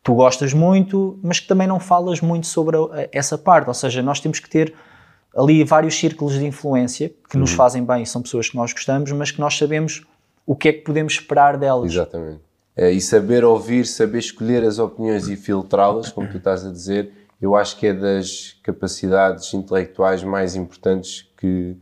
tu gostas muito, mas que também não falas muito sobre a- essa parte. Ou seja, nós temos que ter ali vários círculos de influência que nos fazem bem, são pessoas que nós gostamos, mas que nós sabemos o que é que podemos esperar delas. Exatamente. É, e saber ouvir, saber escolher as opiniões e filtrá-las, como tu estás a dizer, eu acho que é das capacidades intelectuais mais importantes que,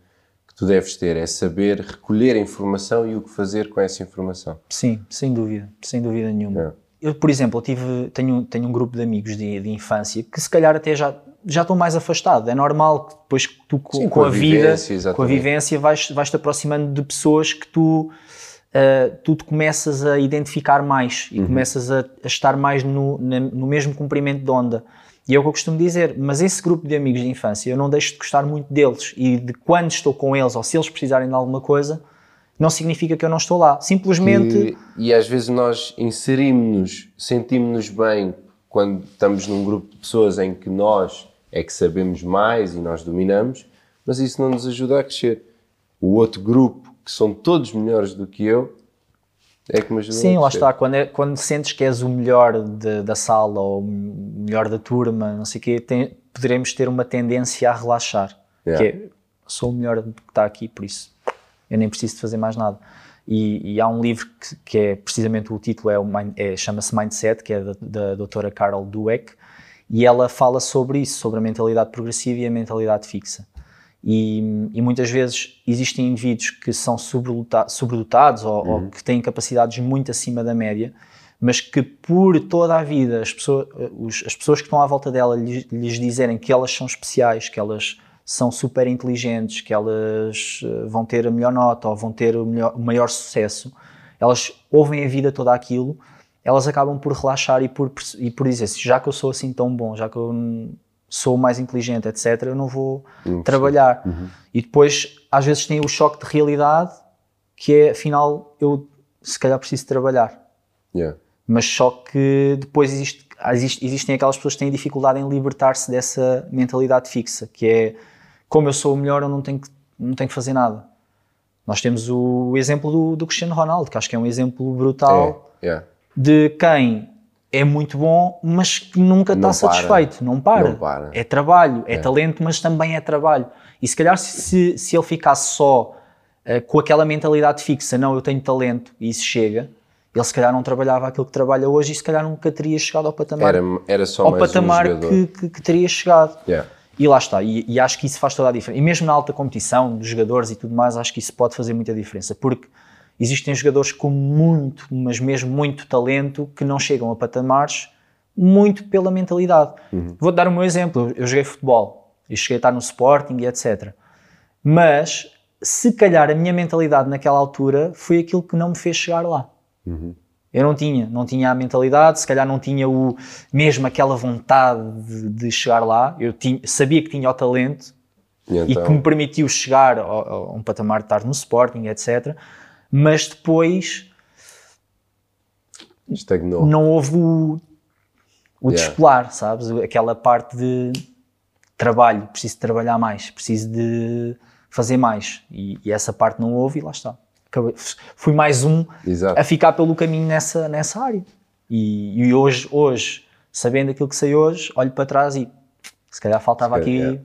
que tu deves ter. É saber recolher a informação e o que fazer com essa informação. Sim, sem dúvida, sem dúvida nenhuma. É. Eu, por exemplo, eu tive, tenho, tenho um grupo de amigos de, de infância que se calhar até já, já estão mais afastados. É normal que depois que tu com, Sim, com a, vida, vivência, com a exatamente. vivência, vais, vais te aproximando de pessoas que tu, ah, tu te começas a identificar mais Uhum. e começas a, a estar mais no, na- no mesmo comprimento de onda. E é o que eu costumo dizer, mas esse grupo de amigos de infância, eu não deixo de gostar muito deles e de quando estou com eles ou se eles precisarem de alguma coisa, não significa que eu não estou lá. Simplesmente E, e às vezes nós inserimos-nos, sentimos-nos bem quando estamos num grupo de pessoas em que nós é que sabemos mais e nós dominamos, mas isso não nos ajuda a crescer. O outro grupo, que são todos melhores do que eu, é que me ajuda a Sim, lá está. Quando, é- quando sentes que és o melhor de- da sala ou o melhor da turma, não sei o quê, tem- poderemos ter uma tendência a relaxar. Yeah. Que é, sou o melhor que está aqui, por isso eu nem preciso de fazer mais nada. E, e há um livro que, que é precisamente o título é, é- chama-se Mindset, que é da, da doutora Carol Dweck, e ela fala sobre isso, sobre a mentalidade progressiva e a mentalidade fixa. E, e muitas vezes existem indivíduos que são sobredotados ou, ou que têm capacidades muito acima da média, mas que por toda a vida as pessoas, os- as pessoas que estão à volta dela lhes, lhes dizerem que elas são especiais, que elas são super inteligentes, que elas eh, vão ter a melhor nota ou vão ter o, melhor- o maior sucesso, elas ouvem a vida toda aquilo, elas acabam por relaxar e por, e por dizer já que eu sou assim tão bom, já que eu sou mais inteligente, etc., eu não vou trabalhar. E depois, às vezes, tem o choque de realidade que é, afinal, eu se calhar preciso trabalhar Yeah. mas só que depois existe, existe- existem aquelas pessoas que têm dificuldade em libertar-se dessa mentalidade fixa, que é como eu sou o melhor, eu não tenho que, não tenho que fazer nada. Nós temos o exemplo do, do Cristiano Ronaldo, que acho que é um exemplo brutal É, yeah. de quem é muito bom, mas que nunca está satisfeito, não para. Não para. É trabalho, é, talento, mas também é trabalho. E se calhar se, se, ele ficasse só eh, com aquela mentalidade fixa, não, eu tenho talento e isso chega, ele se calhar não trabalhava aquilo que trabalha hoje e se calhar nunca teria chegado ao patamar, Era, era só ao mais um patamar jogador. que, que- que teria chegado. Yeah. E lá está, e, e acho que isso faz toda a diferença. E mesmo na alta competição, dos jogadores e tudo mais, acho que isso pode fazer muita diferença, porque existem jogadores com muito, mas mesmo muito talento, que não chegam a patamares muito pela mentalidade. Vou dar o meu exemplo, eu joguei futebol, e cheguei a estar no Sporting e etc. Mas, se calhar a minha mentalidade naquela altura foi aquilo que não me fez chegar lá. Eu não tinha, não tinha a mentalidade, se calhar não tinha o, mesmo aquela vontade de, de chegar lá. Eu tinha- sabia que tinha o talento E e então, que me permitiu chegar ao- a, um patamar de estar no Sporting, etc. Mas depois estagnou. não houve o, o Yeah. descolar, sabes? Aquela parte de trabalho, preciso de trabalhar mais, preciso de fazer mais. E, e essa parte não houve e lá está. Acabei- fui mais um Exato. a ficar pelo caminho nessa, nessa área. E, e hoje, hoje, sabendo aquilo que sei hoje, olho para trás e se calhar faltava Se aqui calhar,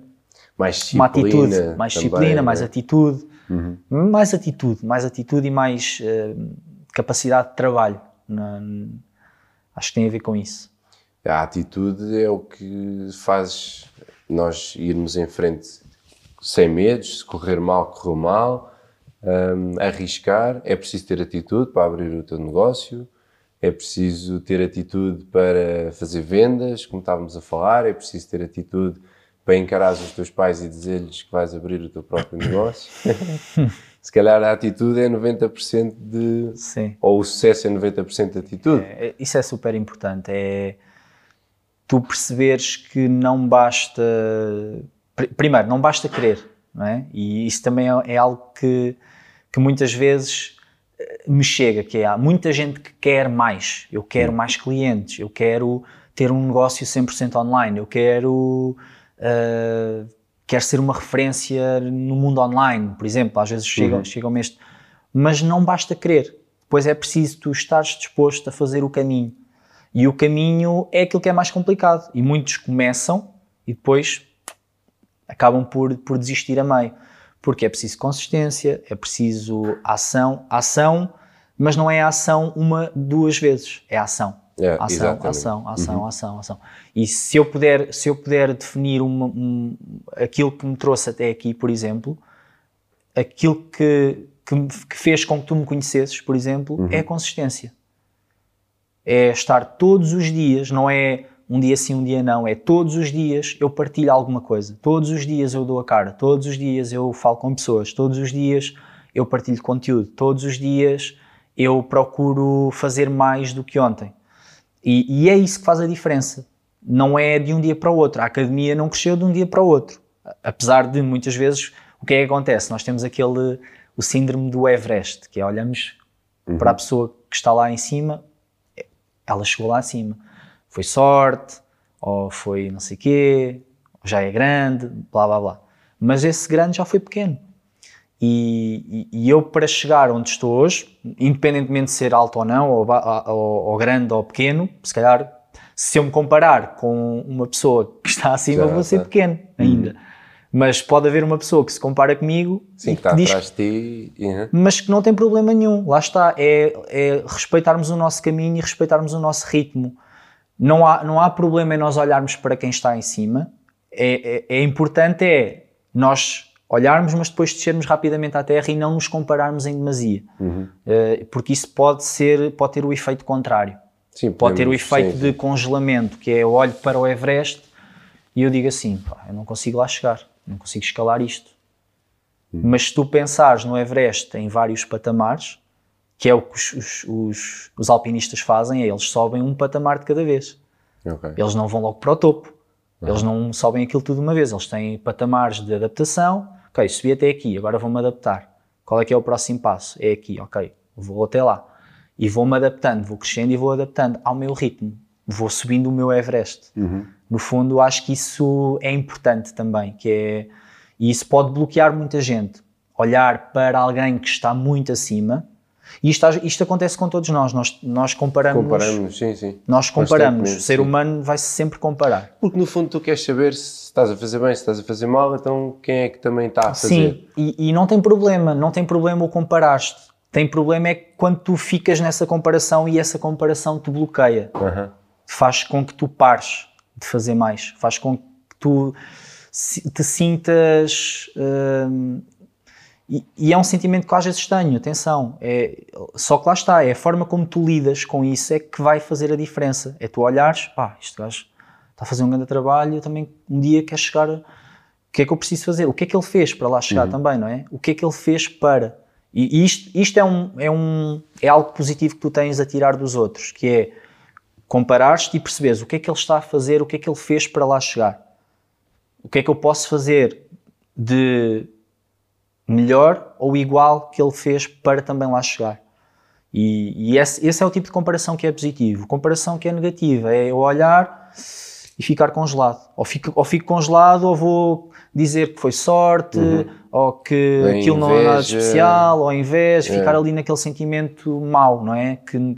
Mais uma atitude, mais também, disciplina, mais né? Atitude, mais atitude, mais atitude e mais eh, capacidade de trabalho. Na- acho que tem a ver com isso. A atitude é o que faz nós irmos em frente sem medos, se correr mal, correu mal, hum, arriscar. É preciso ter atitude para abrir o teu negócio, é preciso ter atitude para fazer vendas, como estávamos a falar, é preciso ter atitude para encarar os teus pais e dizer-lhes que vais abrir o teu próprio negócio. se calhar a atitude é 90% de. Sim. ou o sucesso é 90% de atitude. É, Isso é super importante. É, tu perceberes que não basta. Primeiro, não basta querer, não é? E isso também é, é algo que, que muitas vezes eh, me chega, que é, há muita gente que quer mais. Eu quero mais clientes, eu quero ter um negócio 100% online, eu quero, uh, quero ser uma referência no mundo online, por exemplo. Às vezes chegam, uhum. chegam este. Mas não basta querer. Depois é preciso tu estares disposto a fazer o caminho. E o caminho é aquilo que é mais complicado. E muitos começam e depois acabam por, por desistir a meio. Porque é preciso consistência, é preciso ação. Ação, mas não é ação uma, duas vezes. É ação. É, ação, ação, ação, uhum. ação, ação. E se eu puder, se eu puder definir uma, um, aquilo que me trouxe até aqui, por exemplo, aquilo que, que, que fez com que tu me conhecesses, por exemplo, uhum. é a consistência. É estar todos os dias, não é um dia sim, um dia não, é todos os dias eu partilho alguma coisa, todos os dias eu dou a cara, todos os dias eu falo com pessoas, todos os dias eu partilho conteúdo, todos os dias eu procuro fazer mais do que ontem. E, e, é isso que faz a diferença. Não é de um dia para o outro. A academia não cresceu de um dia para o outro. Apesar de muitas vezes o que é que acontece? Nós temos aquele o síndrome do Everest, que é olhamos uhum. para a pessoa que está lá em cima, ela chegou lá acima. Foi sorte, ou foi não sei quê, já é grande, blá blá blá. Mas esse grande já foi pequeno. E, e, e, eu, para chegar onde estou hoje, independentemente de ser alto ou não, ou, ou, ou, grande ou pequeno, se calhar, se eu me comparar com uma pessoa que está acima, Já, vou ser pequeno ainda. Uhum. Mas pode haver uma pessoa que se compara comigo Sim, e que, que diz, atrás de ti, uhum. mas que não tem problema nenhum. Lá está, é, é, respeitarmos o nosso caminho e respeitarmos o nosso ritmo. Não há, não há problema em nós olharmos para quem está em cima. É, é, é importante é nós olharmos, mas depois descermos rapidamente à terra e não nos compararmos em demasia. Uhum. Uh, porque isso pode, ser, pode ter o efeito contrário. Sim, pode ter o efeito sim, de congelamento, que é eu olho para o Everest e eu digo assim, pá, eu não consigo lá chegar, não consigo escalar isto. Uhum. Mas se tu pensares no Everest em vários patamares, que é o que os, os, os, os alpinistas fazem, é eles sobem um patamar de cada vez. Okay. Eles não vão logo para o topo. Uhum. Eles não sobem aquilo tudo de uma vez. Eles têm patamares de adaptação ok, subi até aqui, agora vou-me adaptar. Qual é que é o próximo passo? É aqui, ok, vou até lá. E vou-me adaptando, vou crescendo e vou adaptando ao meu ritmo. Vou subindo o meu Everest. Uhum. No fundo, acho que isso é importante também, que é, e isso pode bloquear muita gente. Olhar para alguém que está muito acima e isto, isto, acontece com todos nós. Nós, nós comparamos. Comparamos, sim, sim. Nós comparamos. O ser humano vai -se sempre comparar. Porque no fundo tu queres saber se estás a fazer bem, se estás a fazer mal, então quem é que também está a fazer? Sim, e, e não tem problema. Não tem problema o comparar-te. Tem problema é quando tu ficas nessa comparação e essa comparação te bloqueia. Uhum. Faz com que tu pares de fazer mais. Faz com que tu te sintas. Hum, e, e, é um sentimento que às vezes tenho, atenção. É, só que lá está, é a forma como tu lidas com isso é que vai fazer a diferença. É tu olhares, pá, este gajo está a fazer um grande trabalho, eu também um dia quero chegar. O que é que eu preciso fazer? O que é que ele fez para lá chegar uhum. também, não é? O que é que ele fez para. E isto, isto é, um, é, um, é algo positivo que tu tens a tirar dos outros, que é comparares-te e perceberes o que é que ele está a fazer, o que é que ele fez para lá chegar. O que é que eu posso fazer de melhor ou igual que ele fez para também lá chegar. E, e esse, esse, é o tipo de comparação que é positivo. Comparação que é negativa é eu olhar e ficar congelado. Ou fico, ou fico congelado ou vou dizer que foi sorte, uhum. ou que aquilo não é nada especial, ou em vez é. ficar ali naquele sentimento mau, não é? Que,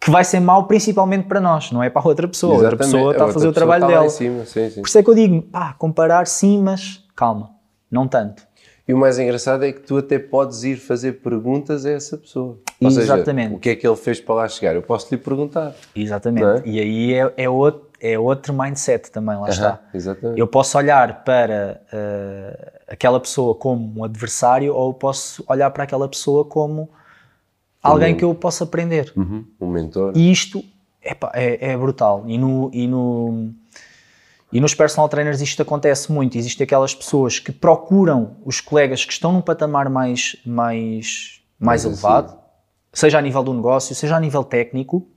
que vai ser mau principalmente para nós, não é para a outra pessoa. Exatamente. A outra pessoa está a fazer o trabalho dela. Cima, sim, sim. Por isso é que eu digo, pá, comparar sim, mas calma, não tanto. E o mais engraçado é que tu até podes ir fazer perguntas a essa pessoa. Ou Exatamente. Seja, o que é que ele fez para lá chegar? Eu posso lhe perguntar. Exatamente. É? E aí é, é, outro, é outro mindset também, lá uh -huh, está. Exatamente. Eu posso olhar para uh, aquela pessoa como um adversário ou posso olhar para aquela pessoa como alguém um, que eu possa aprender. Uh -huh, um mentor. E isto é, é brutal. E no, e no e nos personal trainers isto acontece muito. Existem aquelas pessoas que procuram os colegas que estão num patamar mais, mais, mais elevado, assim. seja a nível do negócio, seja a nível técnico,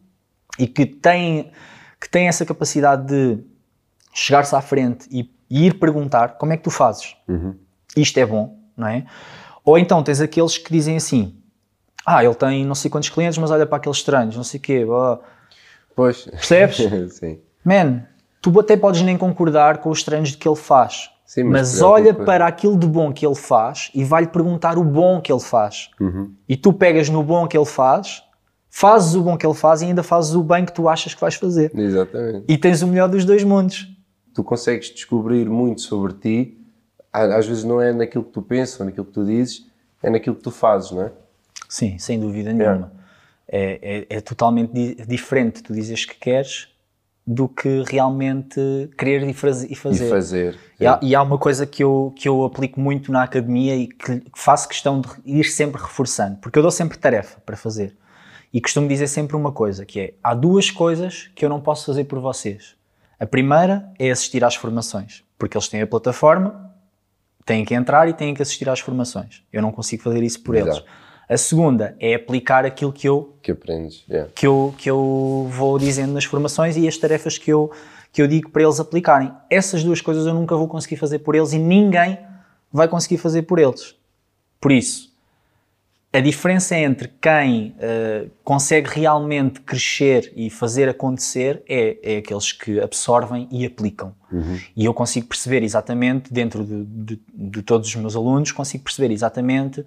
e que têm, que tem essa capacidade de chegar-se à frente e, e, ir perguntar como é que tu fazes. Uhum. Isto é bom, não é? Ou então tens aqueles que dizem assim: Ah, ele tem não sei quantos clientes, mas olha para aqueles estranhos, não sei o quê. Oh. Pois. Percebes? Sim. Man, tu até podes nem concordar com os treinos que ele faz. Sim, mas, mas olha para aquilo de bom que ele faz e vai-lhe perguntar o bom que ele faz. Uhum. E tu pegas no bom que ele faz, fazes o bom que ele faz e ainda fazes o bem que tu achas que vais fazer. Exatamente. E tens o melhor dos dois mundos. Tu consegues descobrir muito sobre ti, às vezes não é naquilo que tu pensas ou naquilo que tu dizes, é naquilo que tu fazes, não é? Sim, sem dúvida nenhuma. É, é, é totalmente di- diferente tu dizes que queres do que realmente querer e, faz- fazer. E fazer. E há, e há uma coisa que eu, que eu aplico muito na academia e que faço questão de ir sempre reforçando, porque eu dou sempre tarefa para fazer. E costumo dizer sempre uma coisa, que é, há duas coisas que eu não posso fazer por vocês. A primeira é assistir às formações, porque eles têm a plataforma, têm que entrar e têm que assistir às formações. Eu não consigo fazer isso por eles. A segunda é aplicar aquilo que eu Que aprendes. yeah. que eu, que eu vou dizendo nas formações e as tarefas que eu, que eu digo para eles aplicarem. Essas duas coisas eu nunca vou conseguir fazer por eles e ninguém vai conseguir fazer por eles. Por isso, a diferença entre quem eh, consegue realmente crescer e fazer acontecer é, é aqueles que absorvem e aplicam. E eu consigo perceber exatamente, dentro de, de- de todos os meus alunos, consigo perceber exatamente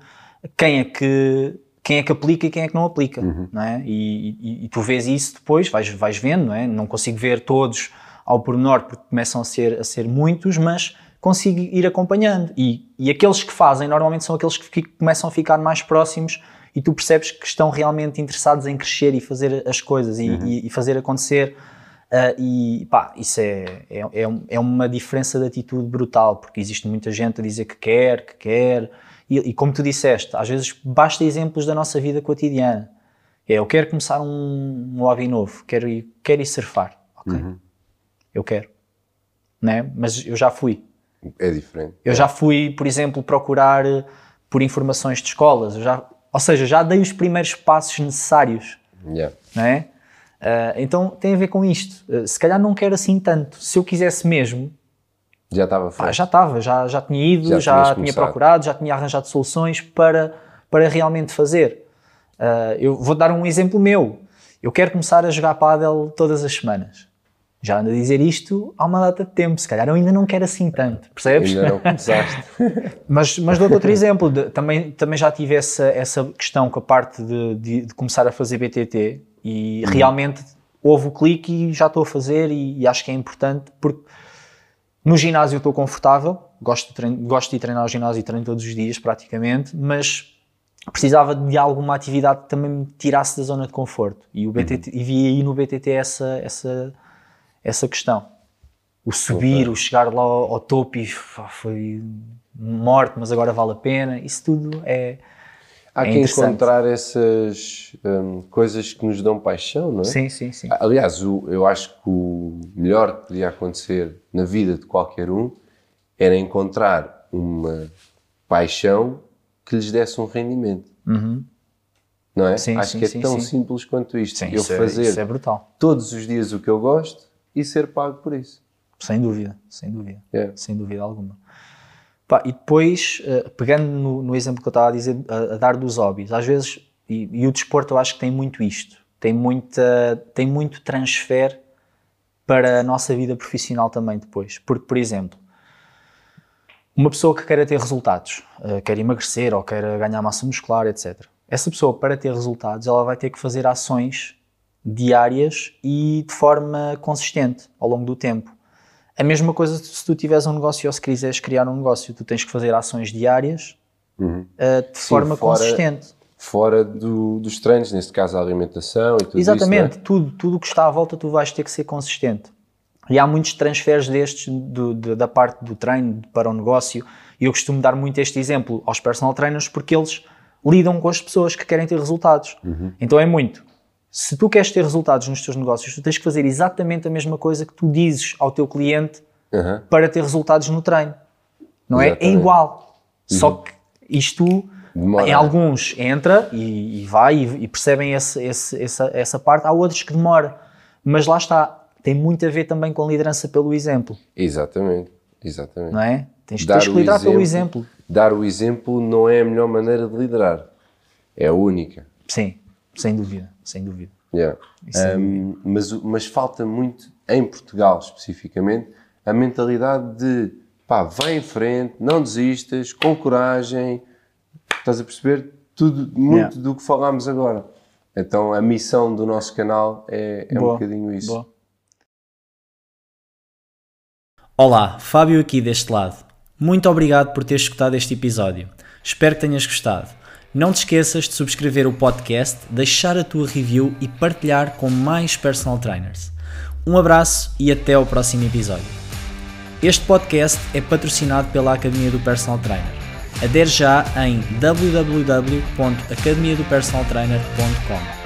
quem é que quem é que aplica e quem é que não aplica, não é? E, e- e tu vês isso depois, vais, vais vendo, não é? Não consigo ver todos ao pormenor porque começam a ser, a ser muitos, mas consigo ir acompanhando. E, e aqueles que fazem normalmente são aqueles que começam a ficar mais próximos e tu percebes que estão realmente interessados em crescer e fazer as coisas e, e- e fazer acontecer. Ah, e pá, isso é, é, é, é uma diferença de atitude brutal, porque existe muita gente a dizer que quer, que quer, e, e como tu disseste, às vezes basta exemplos da nossa vida cotidiana. É, eu quero começar um, um hobby novo, quero ir, quero ir surfar. Ok, eu quero. Né? Mas eu já fui. É diferente. Eu já fui, por exemplo, procurar eh, por informações de escolas. Já, ou seja, já dei os primeiros passos necessários Yeah. não é? Ah, então tem a ver com isto. Ah, se calhar não quero assim tanto. Se eu quisesse mesmo, Já estava feito. já estava, já, já tinha ido, Já já, tinha começado. procurado, já tinha arranjado soluções para, para realmente fazer. Ah, eu vou dar um exemplo meu. Eu quero começar a jogar pádel todas as semanas. Já ando a dizer isto há uma data de tempo. Se calhar eu ainda não quero assim tanto, percebes? Ainda não começaste. Mas, mas dou-te outro exemplo. de- também, também já tive essa, essa questão com a parte de, de- de começar a fazer BTT e realmente houve o clique e já estou a fazer e, e acho que é importante porque no ginásio eu estou confortável, gosto de, trein- gosto de treinar ao ginásio e treino todos os dias praticamente, mas precisava de alguma atividade que também me tirasse da zona de conforto e, o BTT, e vi aí no BTT essa, essa, essa questão. O subir, o chegar lá ao, ao topo e foi morte, mas agora vale a pena. Isso tudo é. Há É que encontrar essas hum, coisas que nos dão paixão, não é? Sim, sim, sim. Aliás, o- eu acho que o melhor que podia acontecer na vida de qualquer um era encontrar uma paixão que lhes desse um rendimento. Não é? Uhum. Sim, acho sim, que é sim, tão sim. simples quanto isto. Sim, eu isso, fazer é, isso é brutal. todos os dias o que eu gosto e ser pago por isso. Sem dúvida, sem dúvida. É. Sem dúvida alguma. Pá, e depois, eh, pegando no, no exemplo que eu estava a dizer, a, a dar dos hobbies, às vezes, e, e o desporto eu acho que tem muito isto, tem, muita, tem muito transfer para a nossa vida profissional também depois. Porque, por exemplo, uma pessoa que queira ter resultados, eh, quer emagrecer ou quer ganhar massa muscular, etc. Essa pessoa, para ter resultados, ela vai ter que fazer ações diárias e de forma consistente ao longo do tempo. A mesma coisa se tu tiveres um negócio ou se quiseres criar um negócio, tu tens que fazer ações diárias eh, de forma fora- consistente. Fora do- dos treinos, neste caso a alimentação e tudo Exatamente, isso. tudo, tudo o que está à volta tu vais ter que ser consistente. E há muitos transferes destes do- de- da parte do treino para o negócio e eu costumo dar muito este exemplo aos personal trainers porque eles lidam com as pessoas que querem ter resultados. Então é muito. Se tu queres ter resultados nos teus negócios, tu tens que fazer exatamente a mesma coisa que tu dizes ao teu cliente é? Aham. para ter resultados no treino. Não é? É Exatamente. igual. Só que isto, Demora. em alguns entra e, e vai e, e percebem esse- esse- essa, essa parte, há outros que demora. Mas lá está, tem muito a ver também com liderança pelo exemplo, Exatamente, exatamente. não é? Tens, Dar tens que liderar pelo exemplo. Dar o exemplo não é a melhor maneira de liderar. É a única. Sim, sem dúvida, sem dúvida. Yeah. Um, mas, mas falta muito, em Portugal especificamente, a mentalidade de pá, vai em frente, não desistas, com coragem. Estás a perceber? Tudo, muito Yeah. do que falámos agora. Então a missão do nosso canal é, é um Boa, bocadinho isso. boa. Olá, Fábio aqui deste lado. Muito obrigado por teres escutado este episódio. Espero que tenhas gostado. Não te esqueças de subscrever o podcast, deixar a tua review e partilhar com mais personal trainers. Um abraço e até ao próximo episódio. Este podcast é patrocinado pela Academia do Personal Trainer. Adere já em www.academiadopersonaltrainer.com.